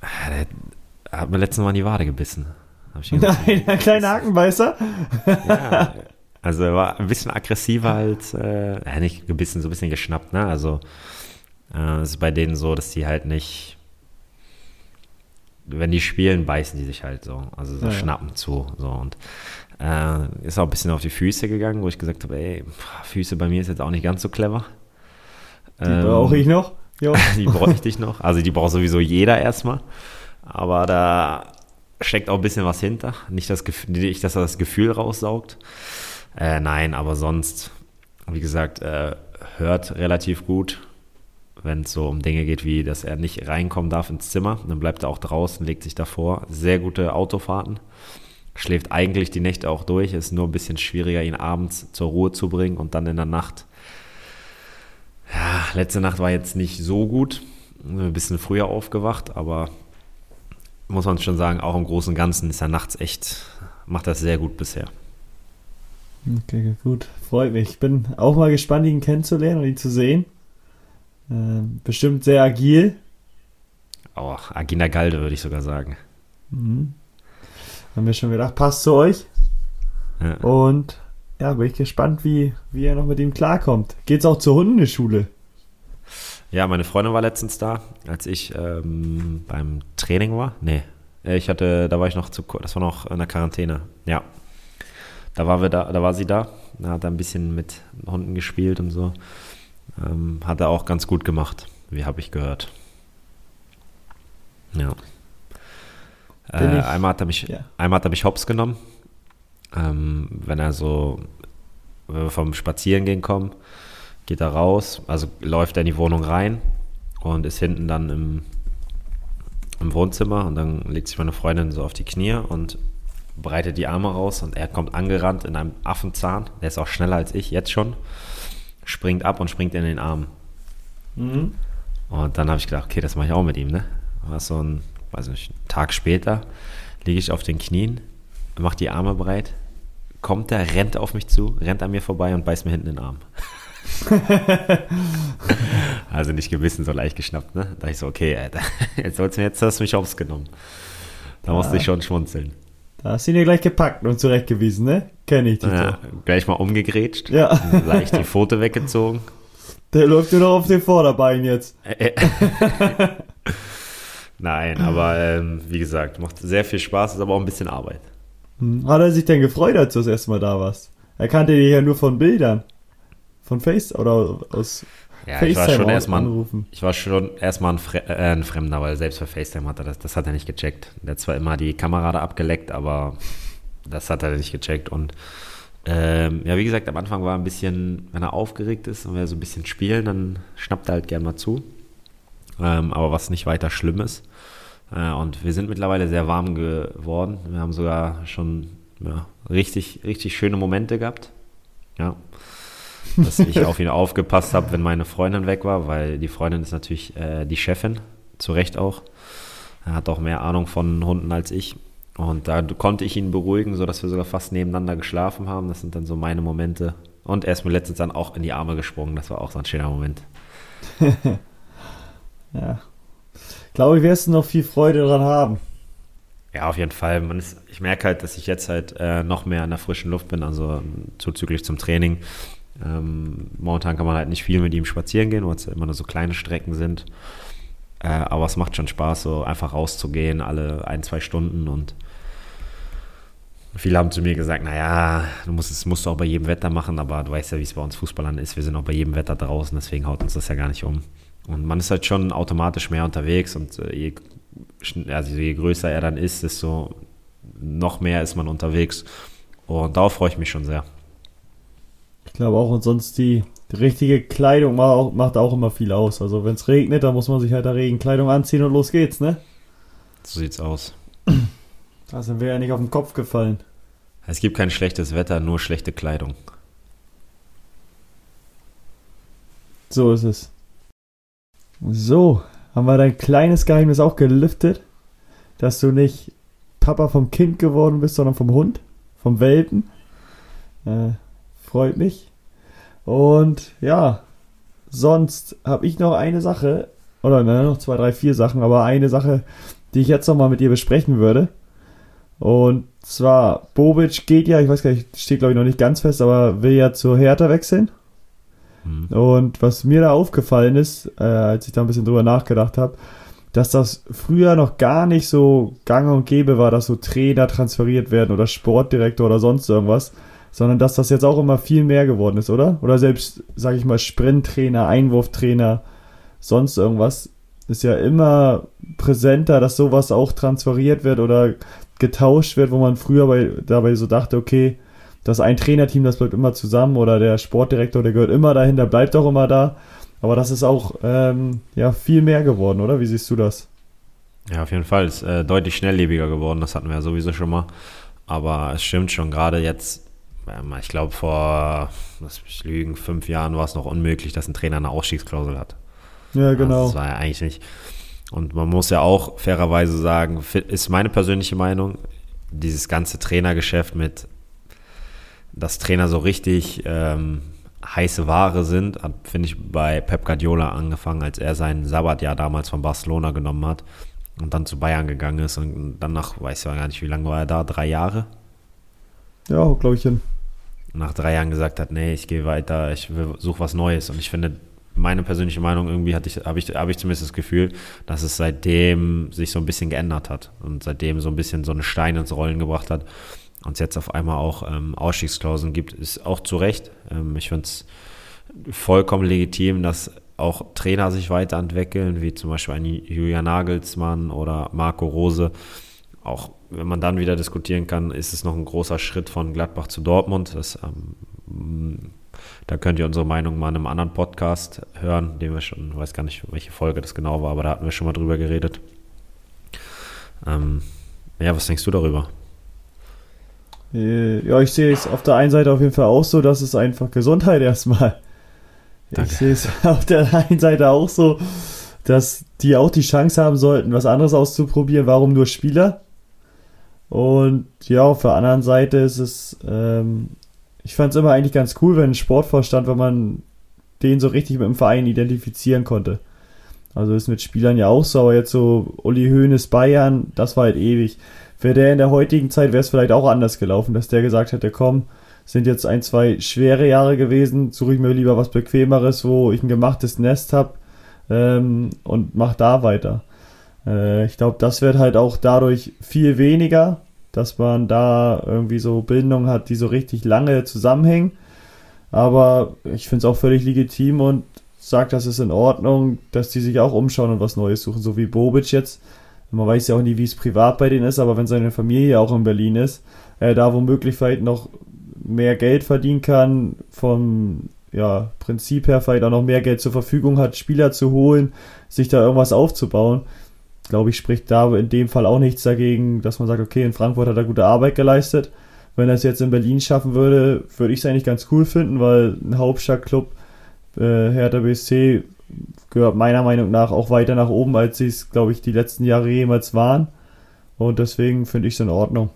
Er hat mir letztes Mal in die Wade gebissen. (laughs) Nein, ein kleiner Hakenbeißer? ja, also er war ein bisschen aggressiver als, äh, nicht gebissen, so ein bisschen geschnappt, ne? Also äh, es ist bei denen so, dass die halt nicht, wenn die spielen, beißen die sich halt so, also so ja, schnappen ja. zu, so und äh, ist auch ein bisschen auf die Füße gegangen, wo ich gesagt habe, ey, Füße bei mir ist jetzt auch nicht ganz so clever. Die ähm, brauche ich noch. (laughs) die bräuchte ich noch. Also die braucht sowieso jeder erstmal. Aber da steckt auch ein bisschen was hinter. Nicht, das nicht dass er das Gefühl raussaugt. Äh, nein, aber sonst, wie gesagt, äh, hört relativ gut, wenn es so um Dinge geht, wie dass er nicht reinkommen darf ins Zimmer. Dann bleibt er auch draußen, legt sich davor. Sehr gute Autofahrten. Schläft eigentlich die Nächte auch durch. Ist nur ein bisschen schwieriger, ihn abends zur Ruhe zu bringen und dann in der Nacht. Ja, letzte Nacht war jetzt nicht so gut. Ein bisschen früher aufgewacht, aber muss man schon sagen, auch im Großen und Ganzen ist er nachts echt, macht das sehr gut bisher. Okay, gut. Freut mich. Ich bin auch mal gespannt, ihn kennenzulernen und ihn zu sehen. Ähm, bestimmt sehr agil. Auch oh, Agina Galde, würde ich sogar sagen. Mhm. Haben wir schon gedacht, passt zu euch. Ja. Und ja, bin ich gespannt, wie, wie er noch mit ihm klarkommt. Geht's auch zur Hundeschule? Ja, meine Freundin war letztens da, als ich ähm, beim Training war. Nee, äh, ich hatte, da war ich noch zu, das war noch in der Quarantäne. Ja, da war wir da, da war sie da. Da hat er ein bisschen mit Hunden gespielt und so. Ähm, hat er auch ganz gut gemacht, wie habe ich gehört. Ja. Äh, einmal, hat er mich, ja. einmal hat er mich hops genommen. Ähm, wenn er so, wenn wir vom Spazierengehen kommen, geht er raus, also läuft er in die Wohnung rein und ist hinten dann im, im Wohnzimmer und dann legt sich meine Freundin so auf die Knie und breitet die Arme raus und er kommt angerannt in einem Affenzahn, der ist auch schneller als ich, jetzt schon, springt ab und springt in den Arm. Mhm. Und dann habe ich gedacht, okay, das mache ich auch mit ihm, ne? War so ein, weiß nicht, einen Tag später liege ich auf den Knien, mache die Arme breit, kommt er, rennt auf mich zu, rennt an mir vorbei und beißt mir hinten in den Arm. (laughs) also nicht gebissen, so leicht geschnappt, ne? Da dachte ich so, okay, Alter, (laughs) jetzt mir jetzt hast du mich aufs genommen. Da ja. musste ich schon schmunzeln. Da hast du ihn ja gleich gepackt und zurechtgewiesen, ne? Kenn ich dich ja, Gleich mal umgegrätscht. Ja. (laughs) Leicht die Pfote weggezogen. Der läuft nur noch auf den Vorderbeinen jetzt. (laughs) Nein, aber ähm, wie gesagt, macht sehr viel Spaß, ist aber auch ein bisschen Arbeit. Hm. Hat er sich denn gefreut, als du das erste Mal da warst? Er kannte dich ja nur von Bildern. Von Face oder aus ja, FaceTime ich war schon erstmal anrufen. Ich war schon erstmal ein, Fre äh, ein, Fremder, weil selbst für FaceTime hat er das, das hat er nicht gecheckt. Der hat zwar immer die Kamera da abgeleckt, aber das hat er nicht gecheckt. Und ähm, ja, wie gesagt, am Anfang war ein bisschen, wenn er aufgeregt ist und wir so ein bisschen spielen, dann schnappt er halt gern mal zu. Ähm, aber was nicht weiter schlimm ist. Äh, und wir sind mittlerweile sehr warm geworden. Wir haben sogar schon ja, richtig, richtig schöne Momente gehabt. Ja dass ich auf ihn aufgepasst habe, wenn meine Freundin weg war, weil die Freundin ist natürlich äh, die Chefin, zu Recht auch. Er hat auch mehr Ahnung von Hunden als ich. Und da konnte ich ihn beruhigen, sodass wir sogar fast nebeneinander geschlafen haben. Das sind dann so meine Momente. Und er ist mir letztens dann auch in die Arme gesprungen. Das war auch so ein schöner Moment. (laughs) ja. Glaube ich, wirst du noch viel Freude daran haben. Ja, auf jeden Fall. Ist, ich merke halt, dass ich jetzt halt äh, noch mehr in der frischen Luft bin, also zuzüglich zum Training. Ähm, momentan kann man halt nicht viel mit ihm spazieren gehen, weil es ja immer nur so kleine Strecken sind. Äh, aber es macht schon Spaß, so einfach rauszugehen, alle ein, zwei Stunden. Und viele haben zu mir gesagt, naja, du musst es musst du auch bei jedem Wetter machen, aber du weißt ja, wie es bei uns Fußballern ist. Wir sind auch bei jedem Wetter draußen, deswegen haut uns das ja gar nicht um. Und man ist halt schon automatisch mehr unterwegs und äh, je, also je größer er dann ist, desto noch mehr ist man unterwegs. Und darauf freue ich mich schon sehr. Ich glaube auch, und sonst die, richtige Kleidung macht auch, macht auch immer viel aus. Also wenn es regnet, dann muss man sich halt da Regenkleidung anziehen und los geht's, ne? So sieht's aus. Da sind wir ja nicht auf den Kopf gefallen. Es gibt kein schlechtes Wetter, nur schlechte Kleidung. So ist es. So, haben wir dein kleines Geheimnis auch gelüftet, dass du nicht Papa vom Kind geworden bist, sondern vom Hund, vom Welpen. Äh, freut mich. Und ja, sonst habe ich noch eine Sache, oder ne, noch zwei, drei, vier Sachen, aber eine Sache, die ich jetzt nochmal mit dir besprechen würde. Und zwar, Bobic geht ja, ich weiß gar nicht, steht glaube ich noch nicht ganz fest, aber will ja zur Hertha wechseln. Mhm. Und was mir da aufgefallen ist, äh, als ich da ein bisschen drüber nachgedacht habe, dass das früher noch gar nicht so gang und gäbe war, dass so Trainer transferiert werden oder Sportdirektor oder sonst irgendwas, sondern dass das jetzt auch immer viel mehr geworden ist, oder? Oder selbst, sag ich mal, Sprinttrainer, Einwurftrainer, sonst irgendwas ist ja immer präsenter, dass sowas auch transferiert wird oder getauscht wird, wo man früher bei, dabei so dachte, okay, das ein Trainerteam, das bleibt immer zusammen oder der Sportdirektor, der gehört immer dahin, der bleibt auch immer da. Aber das ist auch ähm, ja, viel mehr geworden, oder? Wie siehst du das? Ja, auf jeden Fall. Es ist äh, deutlich schnelllebiger geworden, das hatten wir ja sowieso schon mal. Aber es stimmt schon, gerade jetzt, ich glaube vor, lass mich lügen, fünf Jahren war es noch unmöglich, dass ein Trainer eine Ausstiegsklausel hat. Ja, genau. Also das war ja eigentlich nicht. Und man muss ja auch fairerweise sagen, ist meine persönliche Meinung, dieses ganze Trainergeschäft mit, dass Trainer so richtig ähm, heiße Ware sind, hat, finde ich, bei Pep Guardiola angefangen, als er sein Sabbatjahr damals von Barcelona genommen hat und dann zu Bayern gegangen ist und dann nach, weiß ich gar nicht, wie lange war er da, drei Jahre? Ja, glaube ich hin. Nach drei Jahren gesagt hat, nee, ich gehe weiter, ich suche was Neues und ich finde, meine persönliche Meinung irgendwie hatte ich, habe ich, habe ich zumindest das Gefühl, dass es seitdem sich so ein bisschen geändert hat und seitdem so ein bisschen so einen Stein ins Rollen gebracht hat und es jetzt auf einmal auch ähm, Ausstiegsklauseln gibt, ist auch zu Recht. Ähm, ich finde es vollkommen legitim, dass auch Trainer sich weiterentwickeln, wie zum Beispiel ein Julian Nagelsmann oder Marco Rose. Auch wenn man dann wieder diskutieren kann, ist es noch ein großer Schritt von Gladbach zu Dortmund. Das ähm, da könnt ihr unsere Meinung mal in einem anderen Podcast hören, den wir schon, weiß gar nicht, welche Folge das genau war, aber da hatten wir schon mal drüber geredet. Ähm, ja, was denkst du darüber? Äh, ja, ich sehe es auf der einen Seite auf jeden Fall auch so, dass es einfach Gesundheit erstmal. Danke. Ich sehe es (laughs) auf der einen Seite auch so, dass die auch die Chance haben sollten, was anderes auszuprobieren. Warum nur Spieler? Und ja, auf der anderen Seite ist es ähm, ich fand es immer eigentlich ganz cool, wenn ein Sportvorstand, wenn man den so richtig mit dem Verein identifizieren konnte. Also ist mit Spielern ja auch so, aber jetzt so Uli Hoeneß Bayern, das war halt ewig. Wäre der in der heutigen Zeit, wäre es vielleicht auch anders gelaufen, dass der gesagt hätte, komm, sind jetzt ein, zwei schwere Jahre gewesen, suche ich mir lieber was Bequemeres, wo ich ein gemachtes Nest habe ähm, und mach da weiter. Äh, ich glaube, das wird halt auch dadurch viel weniger, dass man da irgendwie so Bindungen hat, die so richtig lange zusammenhängen. Aber ich finde es auch völlig legitim und sagt, das ist in Ordnung, dass die sich auch umschauen und was Neues suchen, so wie Bobic jetzt. Man weiß ja auch nie, wie es privat bei denen ist, aber wenn seine Familie auch in Berlin ist, er da womöglich vielleicht noch mehr Geld verdienen kann, vom ja, Prinzip her vielleicht auch noch mehr Geld zur Verfügung hat, Spieler zu holen, sich da irgendwas aufzubauen, glaube ich, spricht da in dem Fall auch nichts dagegen, dass man sagt, okay, in Frankfurt hat er gute Arbeit geleistet. Wenn er es jetzt in Berlin schaffen würde, würde ich es eigentlich ganz cool finden, weil ein Hauptstadtclub, äh, Hertha BSC, gehört meiner Meinung nach auch weiter nach oben, als sie es, glaube ich, die letzten Jahre jemals waren. Und deswegen finde ich es in Ordnung.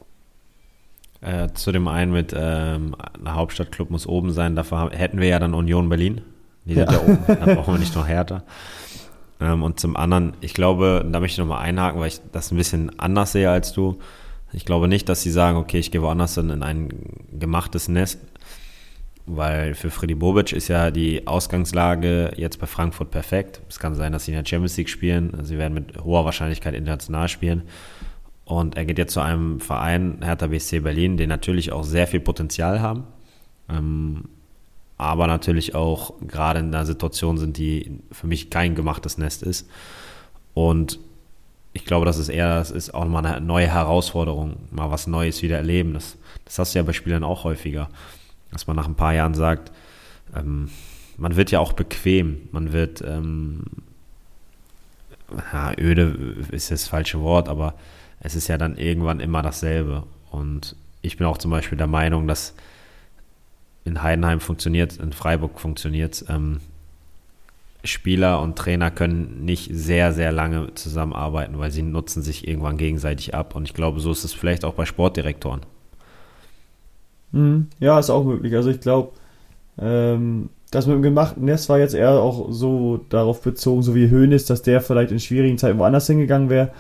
Äh, zu dem einen mit ähm, ein Hauptstadtclub muss oben sein, dafür hätten wir ja dann Union Berlin. Die sind ja, ja oben, da brauchen wir nicht noch Hertha. Ähm, und zum anderen, ich glaube, da möchte ich nochmal einhaken, weil ich das ein bisschen anders sehe als du. Ich glaube nicht, dass sie sagen, okay, ich gehe woanders in, in ein gemachtes Nest, weil für Freddy Bobic ist ja die Ausgangslage jetzt bei Frankfurt perfekt. Es kann sein, dass sie in der Champions League spielen. Sie werden mit hoher Wahrscheinlichkeit international spielen. Und er geht jetzt zu einem Verein, Hertha BSC Berlin, den natürlich auch sehr viel Potenzial haben. Ähm, aber natürlich auch gerade in einer Situation sind, die für mich kein gemachtes Nest ist. Und ich glaube, das ist eher, das ist auch mal eine neue Herausforderung, mal was Neues wieder erleben. Das, das hast du ja bei Spielern auch häufiger, dass man nach ein paar Jahren sagt, ähm, man wird ja auch bequem. Man wird, ähm, ja, öde ist das falsche Wort, aber es ist ja dann irgendwann immer dasselbe. Und ich bin auch zum Beispiel der Meinung, dass in Heidenheim funktioniert, in Freiburg funktioniert. Ähm, Spieler und Trainer können nicht sehr, sehr lange zusammenarbeiten, weil sie nutzen sich irgendwann gegenseitig ab. Und ich glaube, so ist es vielleicht auch bei Sportdirektoren. Mhm. Ja, ist auch möglich. Also ich glaube, ähm, das mit dem gemachten Nest war jetzt eher auch so darauf bezogen, so wie Höhn ist, dass der vielleicht in schwierigen Zeiten woanders hingegangen wäre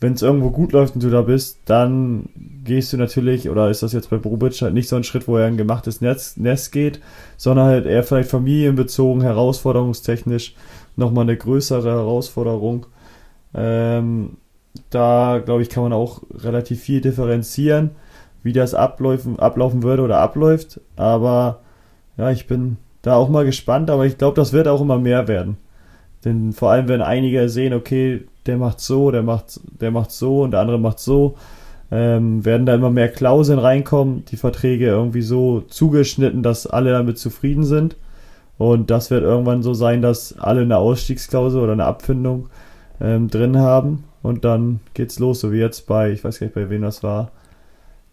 wenn es irgendwo gut läuft und du da bist, dann gehst du natürlich, oder ist das jetzt bei Bobic halt nicht so ein Schritt, wo er ein gemachtes Netz, Nest geht, sondern halt eher vielleicht familienbezogen, herausforderungstechnisch nochmal eine größere Herausforderung. Ähm, da, glaube ich, kann man auch relativ viel differenzieren, wie das ablaufen, ablaufen würde oder abläuft. Aber ja, ich bin da auch mal gespannt, aber ich glaube, das wird auch immer mehr werden. Denn vor allem, wenn einige sehen, okay, der macht so, der macht, der macht so und der andere macht so, ähm, werden da immer mehr Klauseln reinkommen, die Verträge irgendwie so zugeschnitten, dass alle damit zufrieden sind. Und das wird irgendwann so sein, dass alle eine Ausstiegsklausel oder eine Abfindung ähm, drin haben. Und dann geht's los, so wie jetzt bei, ich weiß gar nicht, bei wem das war,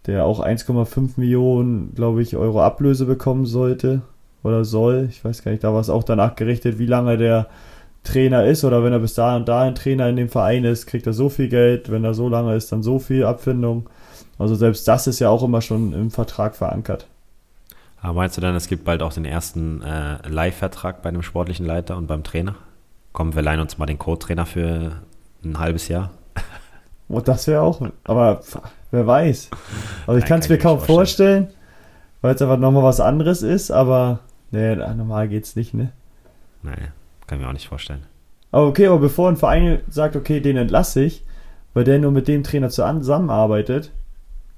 der auch 1,5 Millionen, glaube ich, Euro Ablöse bekommen sollte oder soll. Ich weiß gar nicht, da war es auch danach gerichtet, wie lange der Trainer ist oder wenn er bis dahin und dahin Trainer in dem Verein ist, kriegt er so viel Geld, wenn er so lange ist, dann so viel Abfindung. Also selbst das ist ja auch immer schon im Vertrag verankert. Aber meinst du dann, es gibt bald auch den ersten äh, Live-Vertrag bei einem sportlichen Leiter und beim Trainer? Kommen wir leihen uns mal den Co-Trainer für ein halbes Jahr? Und oh, das wäre auch, aber wer weiß. Also ich kann es mir kaum vorstellen, vorstellen weil es einfach nochmal was anderes ist, aber nee, normal geht's nicht, ne? Naja. Kann ich mir auch nicht vorstellen. Aber okay, aber bevor ein Verein sagt, okay, den entlasse ich, weil der nur mit dem Trainer zusammenarbeitet,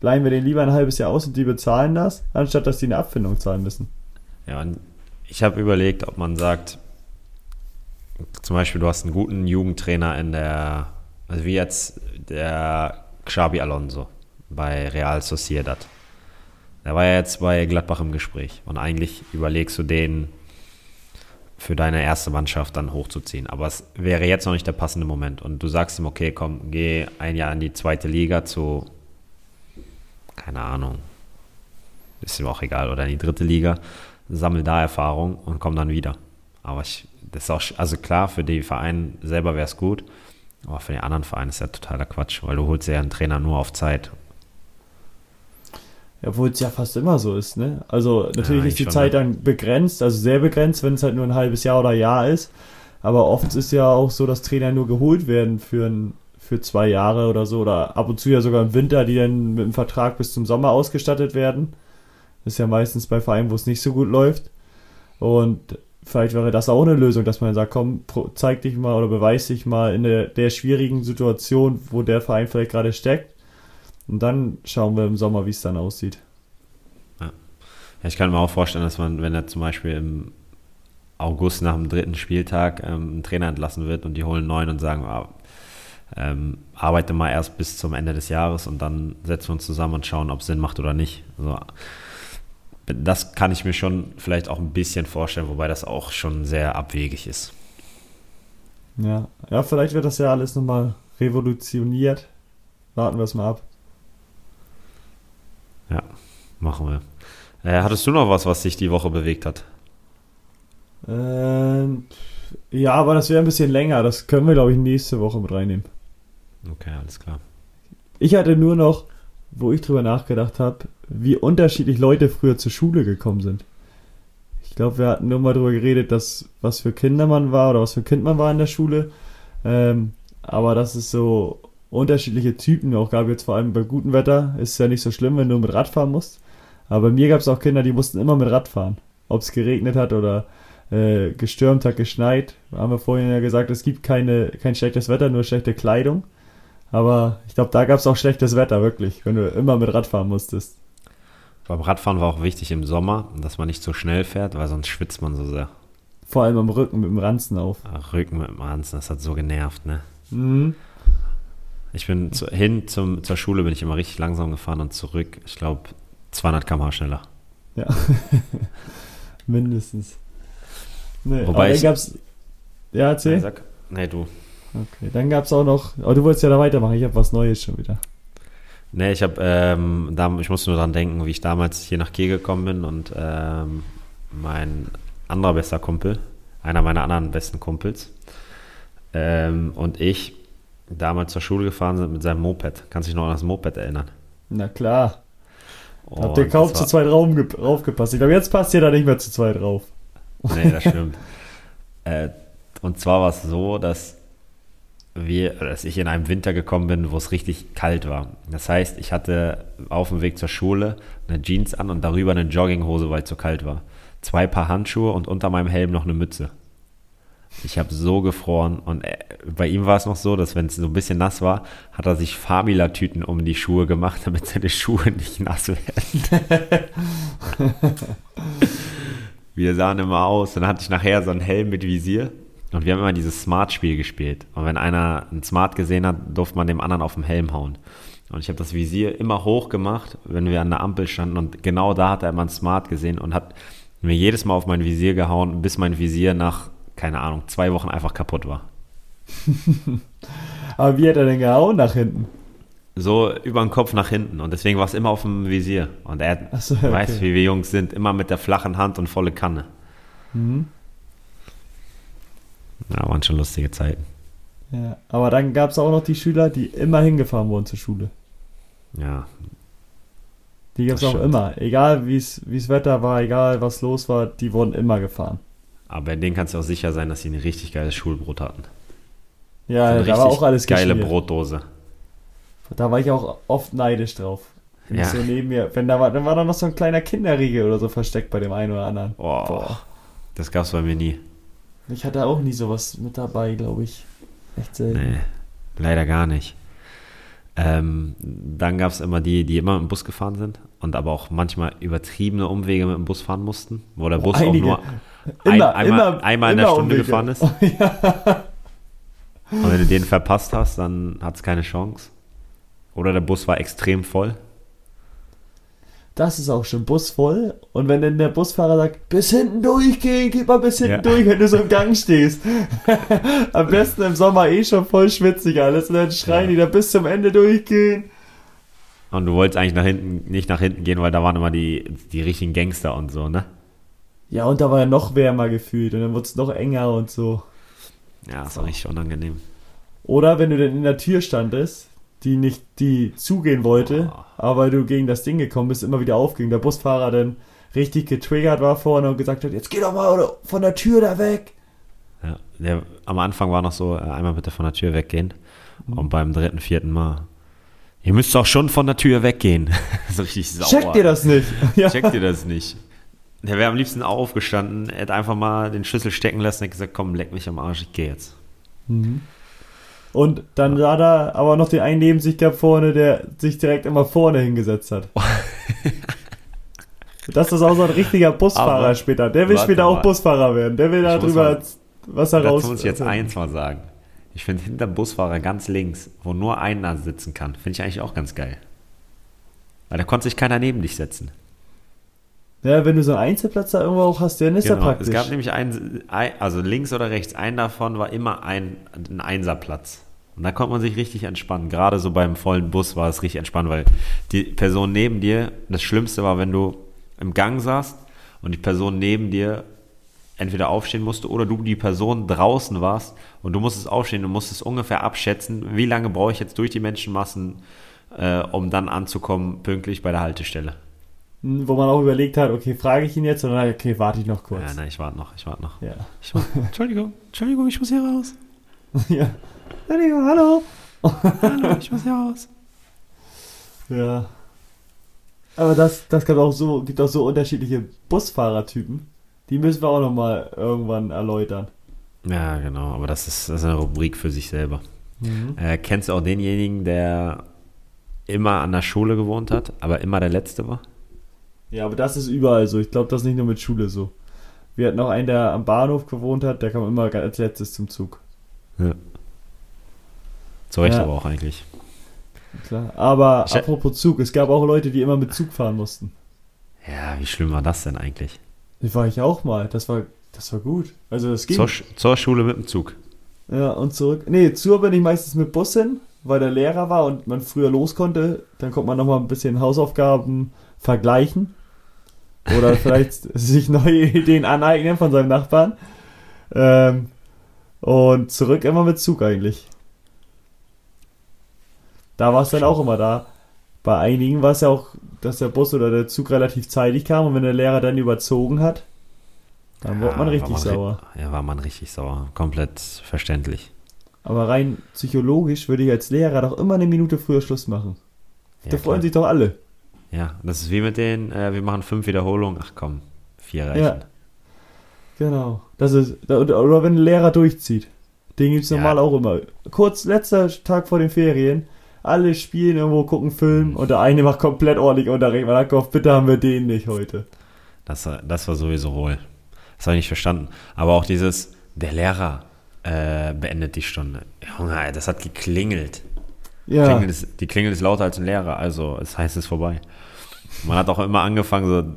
leihen wir den lieber ein halbes Jahr aus und die bezahlen das, anstatt dass die eine Abfindung zahlen müssen. Ja, und ich habe überlegt, ob man sagt, zum Beispiel, du hast einen guten Jugendtrainer in der, also wie jetzt der Xabi Alonso bei Real Sociedad. Der war ja jetzt bei Gladbach im Gespräch und eigentlich überlegst du den für deine erste Mannschaft dann hochzuziehen. Aber es wäre jetzt noch nicht der passende Moment. Und du sagst ihm, okay, komm, geh ein Jahr in die zweite Liga zu, keine Ahnung, ist ihm auch egal, oder in die dritte Liga, sammel da Erfahrung und komm dann wieder. Aber ich, das ist auch, also klar, für die Vereine selber wäre es gut, aber für die anderen Vereine ist ja totaler Quatsch, weil du holst ja einen Trainer nur auf Zeit obwohl es ja fast immer so ist, ne? Also natürlich ja, ist die Zeit ne? dann begrenzt, also sehr begrenzt, wenn es halt nur ein halbes Jahr oder Jahr ist. Aber oft ist ja auch so, dass Trainer nur geholt werden für, ein, für zwei Jahre oder so. Oder ab und zu ja sogar im Winter, die dann mit dem Vertrag bis zum Sommer ausgestattet werden. Das ist ja meistens bei Vereinen, wo es nicht so gut läuft. Und vielleicht wäre das auch eine Lösung, dass man sagt, komm, zeig dich mal oder beweis dich mal in der, der schwierigen Situation, wo der Verein vielleicht gerade steckt und dann schauen wir im Sommer, wie es dann aussieht. Ja. ja. ich kann mir auch vorstellen, dass man, wenn er zum Beispiel im August nach dem dritten Spieltag ähm, ein Trainer entlassen wird und die holen neun und sagen, ah, ähm, arbeite mal erst bis zum Ende des Jahres und dann setzen wir uns zusammen und schauen, ob es Sinn macht oder nicht. Also, das kann ich mir schon vielleicht auch ein bisschen vorstellen, wobei das auch schon sehr abwegig ist. Ja, ja vielleicht wird das ja alles nochmal revolutioniert. Warten wir es mal ab. Ja, machen wir. Äh, hattest du noch was, was dich die Woche bewegt hat? Ähm, ja, aber das wäre ein bisschen länger. Das können wir, glaube ich, nächste Woche mit reinnehmen. Okay, alles klar. Ich hatte nur noch, wo ich drüber nachgedacht habe, wie unterschiedlich Leute früher zur Schule gekommen sind. Ich glaube, wir hatten nur mal drüber geredet, dass was für Kinder man war oder was für Kind man war in der Schule. Ähm, aber das ist so unterschiedliche Typen auch gab. Jetzt vor allem bei gutem Wetter ist es ja nicht so schlimm, wenn du mit Rad fahren musst. Aber bei mir gab es auch Kinder, die mussten immer mit Rad fahren. Ob es geregnet hat oder äh, gestürmt hat, geschneit. Haben wir vorhin ja gesagt, es gibt keine, kein schlechtes Wetter, nur schlechte Kleidung. Aber ich glaube, da gab es auch schlechtes Wetter, wirklich, wenn du immer mit Rad fahren musstest. Beim Radfahren war auch wichtig im Sommer, dass man nicht so schnell fährt, weil sonst schwitzt man so sehr. Vor allem am Rücken mit dem Ranzen auf. Ach, Rücken mit dem Ranzen, das hat so genervt, ne? Mhm. Ich bin zu, hin zum, zur Schule bin ich immer richtig langsam gefahren und zurück, ich glaube, 200 km/h schneller. Ja, (laughs) mindestens. Nee, Wobei dann gab's. Ja, erzähl. Sag, nee, du. Okay, dann gab es auch noch. Aber du wolltest ja da weitermachen, ich habe was Neues schon wieder. Nee, ich habe, ähm, da, ich muss nur dran denken, wie ich damals hier nach Kiel gekommen bin und ähm, mein anderer bester Kumpel, einer meiner anderen besten Kumpels, ähm, und ich damals zur Schule gefahren sind mit seinem Moped. Kannst du dich noch an das Moped erinnern? Na klar. Oh, Habt ihr kaum zu zweit raufgepasst. Ich glaube, jetzt passt ihr da nicht mehr zu zweit drauf. Nee, das (laughs) stimmt. äh, und zwar war es so, dass wir, dass ich in einem Winter gekommen bin, wo es richtig kalt war. Das heißt, ich hatte auf dem Weg zur Schule eine Jeans an und darüber eine Jogginghose, weil es so kalt war. Zwei Paar Handschuhe und unter meinem Helm noch eine Mütze. Ich habe so gefroren und äh, bei ihm war es noch so, dass wenn es so ein bisschen nass war, hat er sich Famila-Tüten um die Schuhe gemacht, damit seine Schuhe nicht nass werden. (laughs) wir sahen immer aus. Dann hatte ich nachher so einen Helm mit Visier und wir haben immer dieses Smart-Spiel gespielt. Und wenn einer ein Smart gesehen hat, durfte man dem anderen auf den Helm hauen. Und ich habe das Visier immer hoch gemacht, wenn wir an der Ampel standen. Und genau da hat er immer ein Smart gesehen und hat mir jedes Mal auf mein Visier gehauen, bis mein Visier nach, keine Ahnung, zwei Wochen einfach kaputt war. (laughs) Aber wie hat er denn gehauen nach hinten? So über den Kopf nach hinten. Und deswegen war es immer auf dem Visier. Und er so, okay. weiß, wie wir Jungs sind, immer mit der flachen Hand und volle Kanne. Mhm. Ja, waren schon lustige Zeiten. Ja, aber dann gab es auch noch die Schüler, die immer hingefahren wurden zur Schule. Ja. Die gab es auch stimmt. immer. Egal wie es Wetter war, egal was los war, die wurden immer gefahren. Aber bei denen kannst du auch sicher sein, dass sie ein richtig geiles Schulbrot hatten. Ja, da war auch alles geile geschmiert. Brotdose. Da war ich auch oft neidisch drauf. Ja. So neben mir. Wenn da war, dann war da noch so ein kleiner Kinderriegel oder so versteckt bei dem einen oder anderen. Oh, Boah. Das gab's bei mir nie. Ich hatte auch nie sowas mit dabei, glaube ich. Echt selten. Nee, leider gar nicht. Ähm, dann gab es immer die, die immer mit dem Bus gefahren sind und aber auch manchmal übertriebene Umwege mit dem Bus fahren mussten, wo der Bus oh, auch nur ein, immer, einmal, immer, einmal in der Stunde Umwege. gefahren ist. (laughs) Ja. Und wenn du den verpasst hast, dann hat es keine Chance. Oder der Bus war extrem voll das ist auch schon Bus voll. Und wenn dann der Busfahrer sagt, bis hinten durchgehen, geh mal bis hinten ja. durch, wenn du so im Gang (laughs) stehst. (laughs) Am besten im Sommer eh schon voll schwitzig alles. Und dann schreien ja. die da bis zum Ende durchgehen. Und du wolltest eigentlich nach hinten, nicht nach hinten gehen, weil da waren immer die, die richtigen Gangster und so, ne? Ja, und da war ja noch wärmer gefühlt und dann wurde es noch enger und so. Ja, das war richtig unangenehm. Oder wenn du dann in der Tür standest, die nicht, die zugehen wollte, oh. aber du gegen das Ding gekommen bist, immer wieder aufging. Der Busfahrer dann richtig getriggert war vorne und gesagt hat, jetzt geh doch mal von der Tür da weg. Ja, der, am Anfang war noch so, äh, einmal bitte von der Tür weggehen. Mhm. Und beim dritten, vierten Mal, ihr müsst auch schon von der Tür weggehen. (laughs) so richtig sauer. Checkt ihr das nicht? (laughs) ja. Checkt ihr das nicht? Der wäre am liebsten aufgestanden, er hätte einfach mal den Schlüssel stecken lassen und gesagt, komm, leck mich am Arsch, ich geh jetzt. Mhm. Und dann sah da aber noch den einen neben sich gab vorne, der sich direkt immer vorne hingesetzt hat. (laughs) das ist auch so ein richtiger Busfahrer aber, später. Der will später auch Busfahrer werden. Der will da drüber was heraus. Das muss ich jetzt eins mal sagen. Ich finde hinter Busfahrer ganz links, wo nur einer sitzen kann, finde ich eigentlich auch ganz geil. Weil da konnte sich keiner neben dich setzen. Ja, wenn du so einen Einzelplatz da irgendwo auch hast, dann ist genau. ja praktisch. Es gab nämlich einen, also links oder rechts, einen davon war immer ein, ein Einserplatz. Und da konnte man sich richtig entspannen. Gerade so beim vollen Bus war es richtig entspannt, weil die Person neben dir, das Schlimmste war, wenn du im Gang saßt und die Person neben dir entweder aufstehen musste oder du die Person draußen warst und du musstest aufstehen und musstest ungefähr abschätzen, wie lange brauche ich jetzt durch die Menschenmassen, äh, um dann anzukommen, pünktlich bei der Haltestelle. Wo man auch überlegt hat, okay, frage ich ihn jetzt oder okay, warte ich noch kurz. Ja, nein, ich warte noch, ich warte noch. Ja. Ich warte, (laughs) Entschuldigung, Entschuldigung, ich muss hier raus. (laughs) ja. hallo. hallo, ich muss hier raus. (laughs) Ja. Aber das, das kann auch so, gibt auch so unterschiedliche Busfahrertypen. Die müssen wir auch nochmal irgendwann erläutern. Ja, genau, aber das ist, das ist eine Rubrik für sich selber. Mhm. Äh, kennst du auch denjenigen, der immer an der Schule gewohnt hat, aber immer der Letzte war? Ja, aber das ist überall so. Ich glaube, das ist nicht nur mit Schule so. Wir hatten noch einen, der am Bahnhof gewohnt hat, der kam immer als letztes zum Zug. Ja. Zu Recht ja. aber auch eigentlich. Klar. Aber ich apropos Zug, es gab auch Leute, die immer mit Zug fahren mussten. Ja, wie schlimm war das denn eigentlich? Das war ich auch mal. Das war, Das war gut. Also das ging. Zur, zur Schule mit dem Zug. Ja, und zurück. Nee, zur bin ich meistens mit Bus hin, weil der Lehrer war und man früher los konnte. Dann konnte man nochmal ein bisschen Hausaufgaben vergleichen. Oder (laughs) vielleicht sich neue Ideen aneignen von seinem Nachbarn. Ähm, und zurück immer mit Zug eigentlich. Da war es dann auch immer da. Bei einigen war es ja auch, dass der Bus oder der Zug relativ zeitig kam und wenn der Lehrer dann überzogen hat, dann ja, wurde man richtig man sauer. Ja, war man richtig sauer. Komplett verständlich. Aber rein psychologisch würde ich als Lehrer doch immer eine Minute früher Schluss machen. Ja, da freuen sich doch alle. Ja, das ist wie mit den, äh, wir machen fünf Wiederholungen. Ach komm, vier reichen. Ja. Genau. Das ist, oder wenn ein Lehrer durchzieht. Den gibt es ja. normal auch immer. Kurz, letzter Tag vor den Ferien. Alle spielen irgendwo, gucken Film mhm. und der eine macht komplett ordentlich Unterricht. Man hat gehofft, bitte haben wir den nicht heute. Das, das war sowieso wohl. Das habe ich nicht verstanden. Aber auch dieses, der Lehrer äh, beendet die Stunde. Junge, das hat geklingelt. Ja. Klingel ist, die Klingel ist lauter als ein Lehrer, also es heißt, es ist vorbei. Man hat auch immer angefangen, so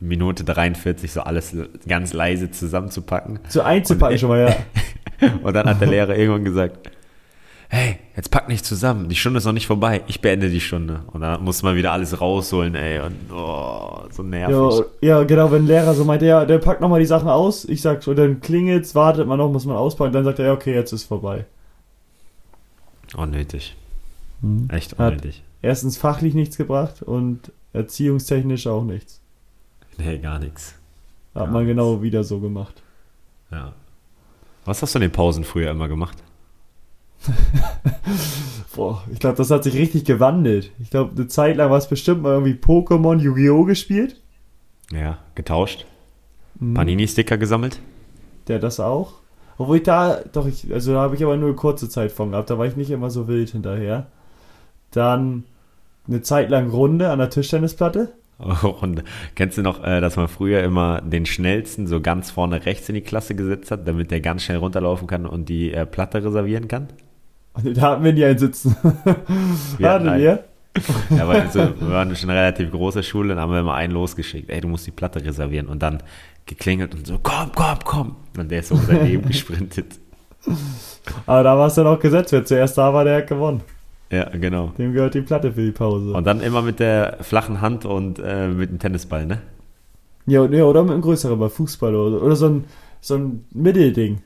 Minute 43 so alles ganz leise zusammenzupacken. So einzupacken und, schon mal, ja. (laughs) und dann hat der Lehrer irgendwann gesagt, hey, jetzt pack nicht zusammen, die Stunde ist noch nicht vorbei, ich beende die Stunde. Und dann muss man wieder alles rausholen, ey, und oh, so nervig. Ja, ja, genau, wenn ein Lehrer so meint, ja, der packt nochmal die Sachen aus, ich sag, und dann klingelt's, wartet man noch, muss man auspacken, dann sagt er, ja, okay, jetzt ist vorbei. Unnötig. Hm. Echt unnötig. Hat erstens fachlich nichts gebracht und erziehungstechnisch auch nichts. Nee, gar nichts. Hat gar man nichts. genau wieder so gemacht. Ja. Was hast du in den Pausen früher immer gemacht? (laughs) Boah, ich glaube, das hat sich richtig gewandelt. Ich glaube, eine Zeit lang war es bestimmt mal irgendwie Pokémon, Yu-Gi-Oh! gespielt. Ja, getauscht. Mhm. Panini-Sticker gesammelt. Der das auch. Obwohl ich da, doch, ich, also da habe ich aber nur eine kurze Zeit von gehabt. Da war ich nicht immer so wild hinterher. Dann eine Zeit lang Runde an der Tischtennisplatte. Und kennst du noch, äh, dass man früher immer den schnellsten so ganz vorne rechts in die Klasse gesetzt hat, damit der ganz schnell runterlaufen kann und die äh, Platte reservieren kann? Da hatten wir nie einen sitzen. Wir hatten wir? (laughs) Ja, weil so, wir waren schon eine relativ große Schule, dann haben wir immer einen losgeschickt. Ey, du musst die Platte reservieren. Und dann geklingelt und so, komm, komm, komm. Und der ist so unser Leben (laughs) gesprintet. Aber da war es dann auch gesetzt. Wer zuerst da war, der hat gewonnen. Ja, genau. Dem gehört die Platte für die Pause. Und dann immer mit der flachen Hand und äh, mit dem Tennisball, ne? Ja, ja, oder mit einem größeren Ball, Fußball oder, oder so ein, so ein Mittelding.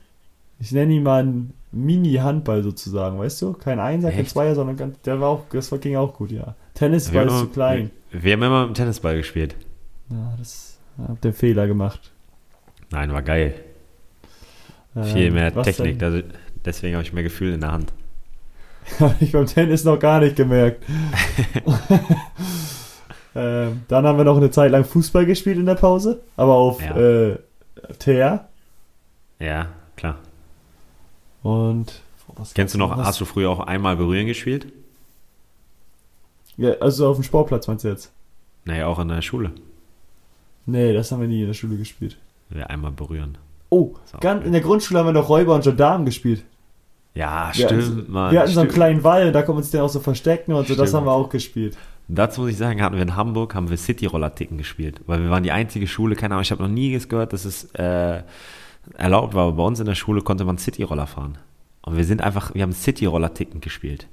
Ich nenne ihn mal ein Mini-Handball sozusagen, weißt du? Kein Einser, kein Zweier, sondern ganz, der war auch, das ging auch gut, ja. Tennisball ist zu klein. Wir, wir, haben immer mit dem Tennisball gespielt. Ja, das habt ihr Fehler gemacht. Nein, war geil. Ähm, Viel mehr Technik, also deswegen habe ich mehr Gefühl in der Hand. Habe (laughs) ich beim Tennis noch gar nicht gemerkt. (laughs) ähm, dann haben wir noch eine Zeit lang Fußball gespielt in der Pause, aber auf ja. äh, TR. Ja, klar. Und Kennst du noch, was? hast du früher auch einmal berühren gespielt? Ja, also auf dem Sportplatz meinst du jetzt? Naja, auch in der Schule. Nee, das haben wir nie in der Schule gespielt. Ja, einmal berühren. Oh, ganz, in der Grundschule haben wir noch Räuber und Gendarmen gespielt. Ja, wir stimmt, hatten, Mann. Wir hatten stimmt. so einen kleinen Wall, da konnten wir uns dann auch so verstecken und so, stimmt. das haben wir auch gespielt. Dazu muss ich sagen, hatten wir in Hamburg, haben wir City-Roller-Ticken gespielt, weil wir waren die einzige Schule, keine Ahnung, ich habe noch nie gehört, dass es äh, erlaubt war, aber bei uns in der Schule konnte man City-Roller fahren. Und wir sind einfach, wir haben City-Roller-Ticken gespielt.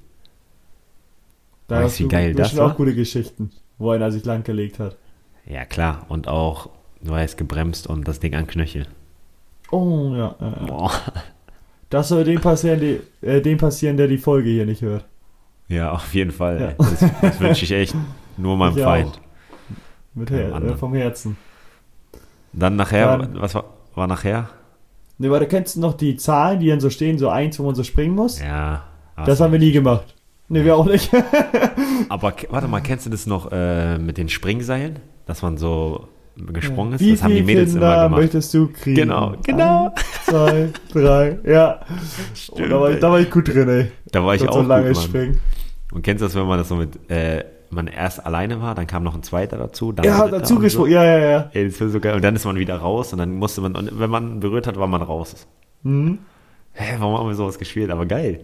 Da weißt du, wie geil das war? auch gute Geschichten, wo einer sich langgelegt hat. Ja, klar. Und auch, du weißt, gebremst und das Ding an Knöchel. Oh, ja. ja, ja. Das soll dem passieren, die, äh, dem passieren, der die Folge hier nicht hört. Ja, auf jeden Fall. Ja. Das, das wünsche ich echt nur meinem ich Feind. Mit Her äh, vom Herzen. Dann nachher, Dann, was war, war nachher? Ne, warte, kennst du noch die Zahlen, die dann so stehen, so eins, wo man so springen muss? Ja. Das haben wir nie gemacht. Ne, wir auch nicht. Aber warte mal, kennst du das noch äh, mit den Springseilen? Dass man so gesprungen ist? Wie das haben die Mädels Kinder immer gemacht. möchtest du kriegen? Genau, genau. Eins, zwei, drei, ja. Stimmt, da, war ich, da, war ich, gut drin, ey. Da war ich auch so lange gut, springen. Und kennst du das, wenn man das so mit, äh, man erst alleine war, dann kam noch ein zweiter dazu. Dann ja, dazu gesprungen, so. ja, ja, ja. Ey, das war so geil. Und dann ist man wieder raus und dann musste man, und wenn man berührt hat, war man raus. Mhm. Hä, warum haben wir sowas gespielt? Aber geil.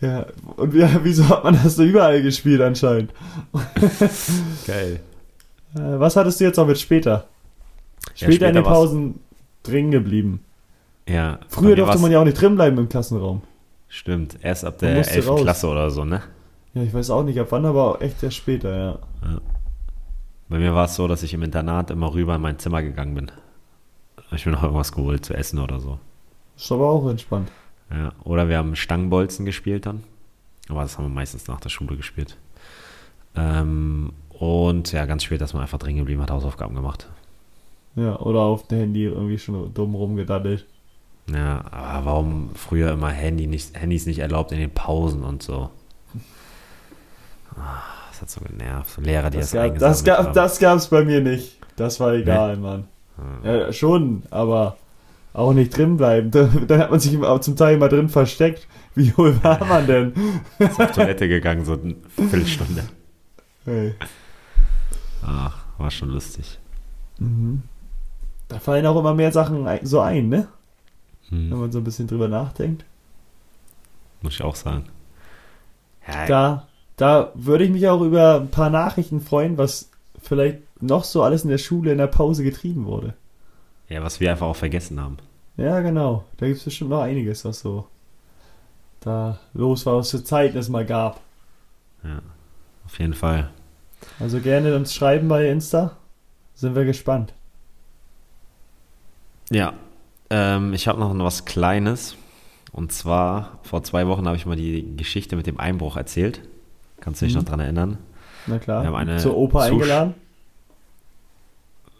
Ja, und wie, (laughs) wieso hat man das so überall gespielt anscheinend? (laughs) geil. Äh, was hattest du jetzt noch mit später? Später, ja, später in den Pausen drin geblieben. Ja. Früher durfte man ja auch nicht drin bleiben im Klassenraum. Stimmt, erst ab der 11. Raus. Klasse oder so, ne? Ja, ich weiß auch nicht, ab wann, aber echt erst später, ja. ja. Bei mir war es so, dass ich im Internat immer rüber in mein Zimmer gegangen bin. Ich bin noch irgendwas geholt zu essen oder so. Ist aber auch entspannt. Ja, oder wir haben Stangenbolzen gespielt dann. Aber das haben wir meistens nach der Schule gespielt. Ähm, und ja, ganz spät, dass man einfach drin geblieben hat, Hausaufgaben gemacht. Ja, oder auf dem Handy irgendwie schon dumm rumgedaddelt. Ja, aber warum früher immer Handy nicht, Handys nicht erlaubt in den Pausen und so? Ah, das hat so genervt. So Lehrer, die das, das gab, das gab, haben. Das gab's bei mir nicht. Das war egal, nee. Mann. Hm. Ja, schon, aber auch nicht drin bleiben. (laughs) Dann hat man sich zum Teil immer drin versteckt. Wie hohl war man denn? Ist auf Toilette gegangen, so eine Viertelstunde. Hey. Ach, war schon lustig. Mhm. Da fallen auch immer mehr Sachen so ein, ne? Hm. Wenn man so ein bisschen drüber nachdenkt. Muss ich auch sagen. Ja, da, da würde ich mich auch über ein paar Nachrichten freuen, was vielleicht noch so alles in der Schule in der Pause getrieben wurde. Ja, was wir einfach auch vergessen haben. Ja, genau. Da gibt es bestimmt noch einiges, was so da los war, was für Zeiten es mal gab. Ja, auf jeden Fall. Also gerne uns schreiben bei Insta. Sind wir gespannt. Ja, ähm, ich habe noch was Kleines. Und zwar, vor zwei Wochen habe ich mal die Geschichte mit dem Einbruch erzählt. Kannst du dich mhm. noch dran erinnern? Na klar. Wir haben eine Zur Oper Zus eingeladen?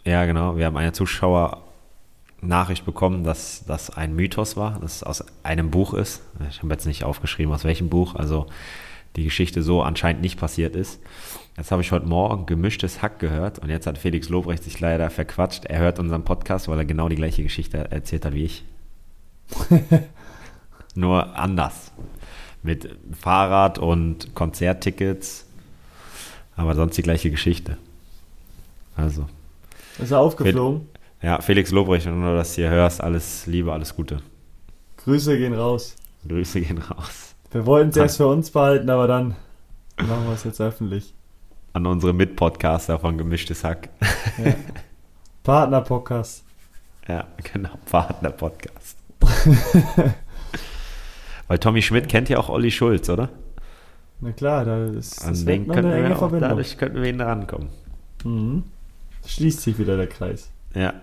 Ja, genau. Wir haben eine Zuschauer-Nachricht bekommen, dass das ein Mythos war, dass es aus einem Buch ist. Ich habe jetzt nicht aufgeschrieben, aus welchem Buch. Also die Geschichte so anscheinend nicht passiert ist. Jetzt habe ich heute Morgen gemischtes Hack gehört und jetzt hat Felix Lobrecht sich leider verquatscht. Er hört unseren Podcast, weil er genau die gleiche Geschichte erzählt hat wie ich. (laughs) Nur anders. Mit Fahrrad und Konzerttickets. Aber sonst die gleiche Geschichte. Also. Ist er aufgeflogen? ja, Felix Lobrecht, wenn du das hier hörst, alles Liebe, alles Gute. Grüße gehen raus. Grüße gehen raus. Wir wollten es erst für uns behalten, aber dann machen wir es jetzt öffentlich an unsere Mitpodcaster von Gemischtes Hack. Ja. Partner-Podcast. Ja, genau, Partner-Podcast. (laughs) Weil Tommy Schmidt kennt ja auch Olli Schulz, oder? Na klar, da ist An den könnten wir auch, dadurch könnten wir ihn rankommen. Mhm. Schließt sich wieder der Kreis. Ja. (laughs)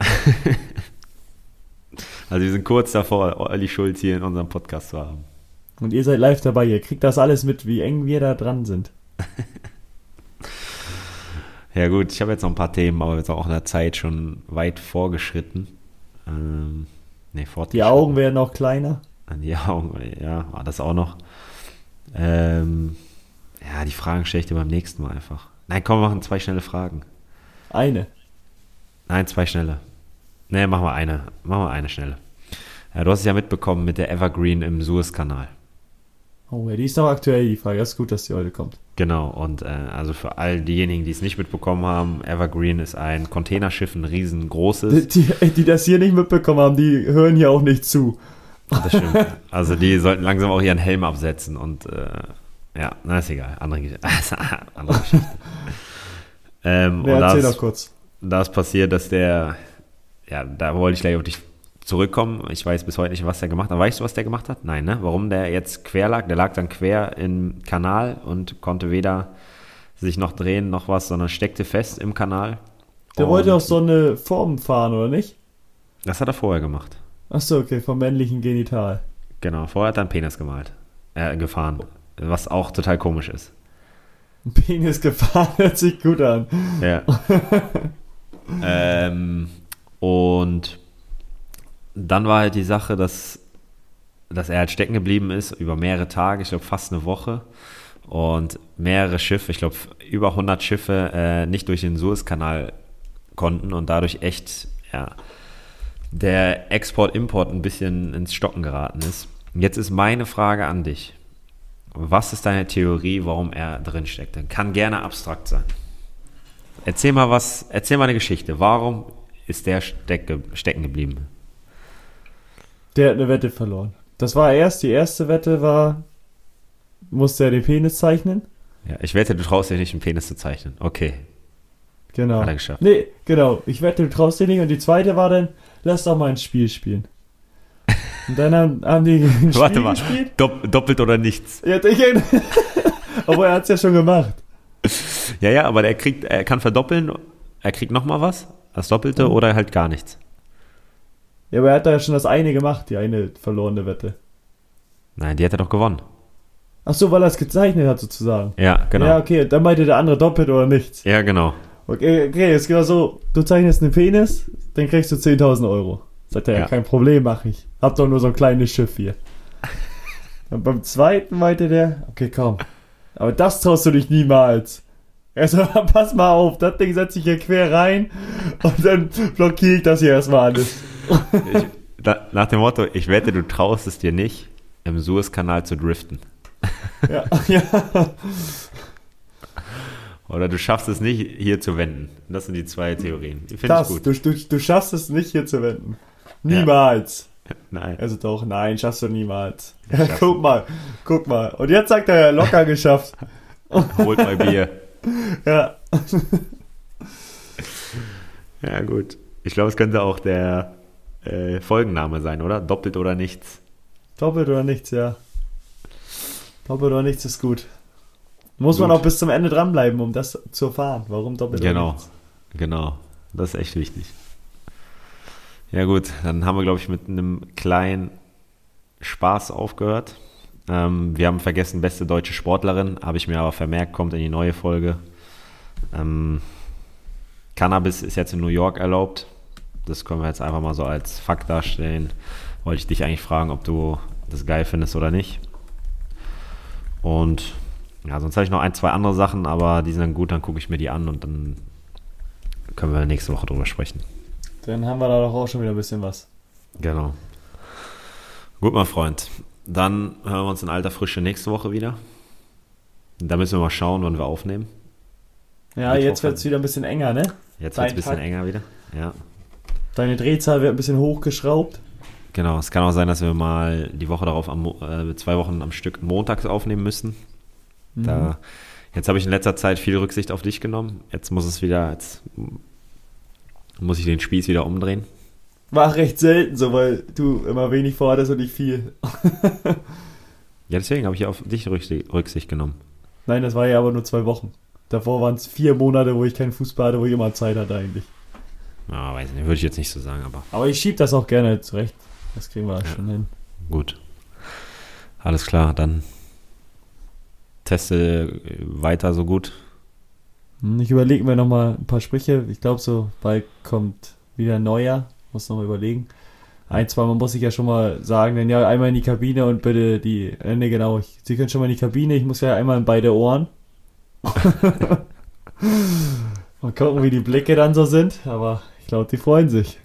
also wir sind kurz davor, Olli Schulz hier in unserem Podcast zu haben. Und ihr seid live dabei, ihr kriegt das alles mit, wie eng wir da dran sind. (laughs) Ja gut, ich habe jetzt noch ein paar Themen, aber wir sind auch in der Zeit schon weit vorgeschritten. Ähm, nee, Die Augen werden noch kleiner. Die Augen, ja, war das auch noch. Ähm, ja, die Fragen stelle ich dir beim nächsten Mal einfach. Nein, komm, wir machen zwei schnelle Fragen. Eine? Nein, zwei schnelle. Nee, machen wir eine. Machen wir eine schnelle. Ja, du hast es ja mitbekommen mit der Evergreen im Suezkanal. Oh ja, die ist noch aktuell, die Frage. Das ist gut, dass die heute kommt. Genau, und äh, also für all diejenigen, die es nicht mitbekommen haben, Evergreen ist ein Containerschiff, ein riesengroßes. Die, die, die das hier nicht mitbekommen haben, die hören hier auch nicht zu. Das stimmt. Also die sollten langsam auch ihren Helm absetzen und äh, ja, na ist egal. Andere, (laughs) andere Geschichte. ähm, ja, erzähl doch kurz. Da ist passiert, dass der, ja, da wollte ich gleich auf dich zurückkommen. Ich weiß bis heute nicht, was der gemacht hat. Weißt du, was der gemacht hat? Nein, ne? Warum der jetzt quer lag? Der lag dann quer im Kanal und konnte weder sich noch drehen noch was, sondern steckte fest im Kanal. Der wollte auch so eine Form fahren, oder nicht? Das hat er vorher gemacht. Ach so, okay, vom männlichen Genital. Genau, vorher hat er einen Penis gemalt. Äh, gefahren. Was auch total komisch ist. Ein Penis gefahren (laughs) hört sich gut an. Ja. (laughs) ähm, und dann war halt die Sache, dass, dass er halt stecken geblieben ist über mehrere Tage, ich glaube fast eine Woche. Und mehrere Schiffe, ich glaube über 100 Schiffe, äh, nicht durch den Suezkanal konnten und dadurch echt ja, der Export-Import ein bisschen ins Stocken geraten ist. Jetzt ist meine Frage an dich. Was ist deine Theorie, warum er drin steckte? Kann gerne abstrakt sein. Erzähl mal was, erzähl mal eine Geschichte. Warum ist der stecken geblieben? Der hat eine Wette verloren. Das war erst, die erste Wette war, musste er den Penis zeichnen. Ja, ich wette, du traust dir nicht, einen Penis zu zeichnen. Okay. Genau. Hat er geschafft. Nee, genau. Ich wette, du traust dir nicht. Und die zweite war dann, lass doch mal ein Spiel spielen. (laughs) Und dann haben, haben die ein Spiel Warte mal, gespielt. Dopp, doppelt oder nichts. Ja, ich, aber (laughs) er hat es ja schon gemacht. Ja, ja, aber er kriegt, er kann verdoppeln, er kriegt nochmal was, das Doppelte, mhm. oder halt gar nichts. Ja, aber er hat da ja schon das eine gemacht, die eine verlorene Wette. Nein, die hat er doch gewonnen. Ach so, weil er es gezeichnet hat, sozusagen. Ja, genau. Ja, okay, dann meinte der andere doppelt oder nichts. Ja, genau. Okay, okay, es geht so, du zeichnest einen Penis, dann kriegst du 10.000 Euro. Sagt er, ja, kein Problem, mach ich. Hab doch nur so ein kleines Schiff hier. (laughs) Und beim zweiten meinte der, okay, komm. Aber das traust du dich niemals. Er so, (laughs) pass mal auf, das Ding setze ich hier quer rein und dann blockiere ich das hier erstmal alles. Ich, da, nach dem Motto, ich wette, du traust es dir nicht, im Suezkanal zu driften. Ja, (laughs) ja. Oder du schaffst es nicht, hier zu wenden. Das sind die zwei Theorien. Finde ich gut. Du, du, du schaffst es nicht, hier zu wenden. Niemals. Ja. Nein. Also doch, nein, schaffst du niemals. Ja, (laughs) guck mal, guck mal. Und jetzt sagt er, locker geschafft. Holt mal Bier. (laughs) ja. Ja, gut. Ich glaube, es könnte auch der äh, Folgenname sein, oder? Doppelt oder nichts. Doppelt oder nichts, ja. Doppelt oder nichts ist gut. Muss gut. man auch bis zum Ende dranbleiben, um das zu erfahren. Warum doppelt genau. oder nichts? Genau, genau. Das ist echt wichtig. Ja gut, dann haben wir, glaube ich, mit einem kleinen Spaß aufgehört. Ähm, wir haben vergessen, beste deutsche Sportlerin, habe ich mir aber vermerkt, kommt in die neue Folge. Ähm, Cannabis ist jetzt in New York erlaubt. Das können wir jetzt einfach mal so als Fakt darstellen. Wollte ich dich eigentlich fragen, ob du das geil findest oder nicht. Und ja, sonst habe ich noch ein, zwei andere Sachen, aber die sind dann gut, dann gucke ich mir die an und dann können wir nächste Woche drüber sprechen. Dann haben wir da doch auch schon wieder ein bisschen was. Genau. Gut, mein Freund. Dann hören wir uns in alter Frische nächste Woche wieder. Da müssen wir mal schauen, wann wir aufnehmen. Ja, Mittwoch jetzt wird es wieder ein bisschen enger, ne? Jetzt wird es ein bisschen Tag. enger wieder, ja. Deine Drehzahl wird ein bisschen hochgeschraubt. Genau, es kann auch sein, dass wir mal die Woche darauf am, äh, zwei Wochen am Stück montags aufnehmen müssen. Mhm. Da, jetzt habe ich in letzter Zeit viel Rücksicht auf dich genommen. Jetzt muss es wieder, jetzt muss ich den Spieß wieder umdrehen? War recht selten so, weil du immer wenig vorhattest und nicht viel. (laughs) ja, deswegen habe ich auf dich Rücksicht genommen. Nein, das war ja aber nur zwei Wochen. Davor waren es vier Monate, wo ich keinen Fußball hatte, wo ich immer Zeit hatte eigentlich. Ja, weiß nicht, würde ich jetzt nicht so sagen, aber. Aber ich schiebe das auch gerne zurecht. Das kriegen wir ja, schon hin. Gut. Alles klar, dann teste weiter so gut hm, ich überlege mir nochmal ein paar Sprüche. Ich glaube, so bald kommt wieder ein neuer. Muss nochmal überlegen. Ein, zwei Mal muss ich ja schon mal sagen, denn ja, einmal in die Kabine und bitte die, äh, ne, genau, ich, Sie können schon mal in die Kabine, ich muss ja einmal in beide Ohren. (laughs) mal gucken, wie die Blicke dann so sind, aber ich glaube, die freuen sich.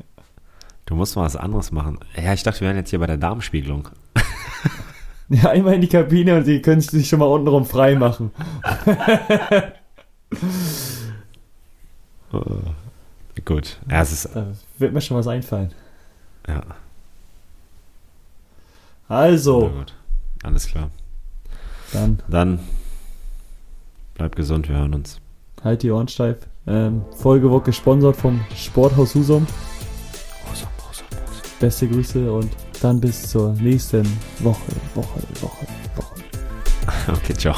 Du musst mal was anderes machen. Ja, ich dachte, wir wären jetzt hier bei der Darmspiegelung. (laughs) ja, einmal in die Kabine und Sie können sich schon mal untenrum frei machen. uh, (laughs) gut. Ja, es ist, da wird mir schon was einfallen. Ja. Also. gut. Alles klar. Dann. Dann. Bleib gesund, wir hören uns. Halt die Ohren steif. Ähm, Folge wird gesponsert vom Sporthaus Husum. Husum, Husum, Husum. Beste Grüße und dann bis zur nächsten Woche, Woche, Woche, Woche. (laughs) Okay, ciao.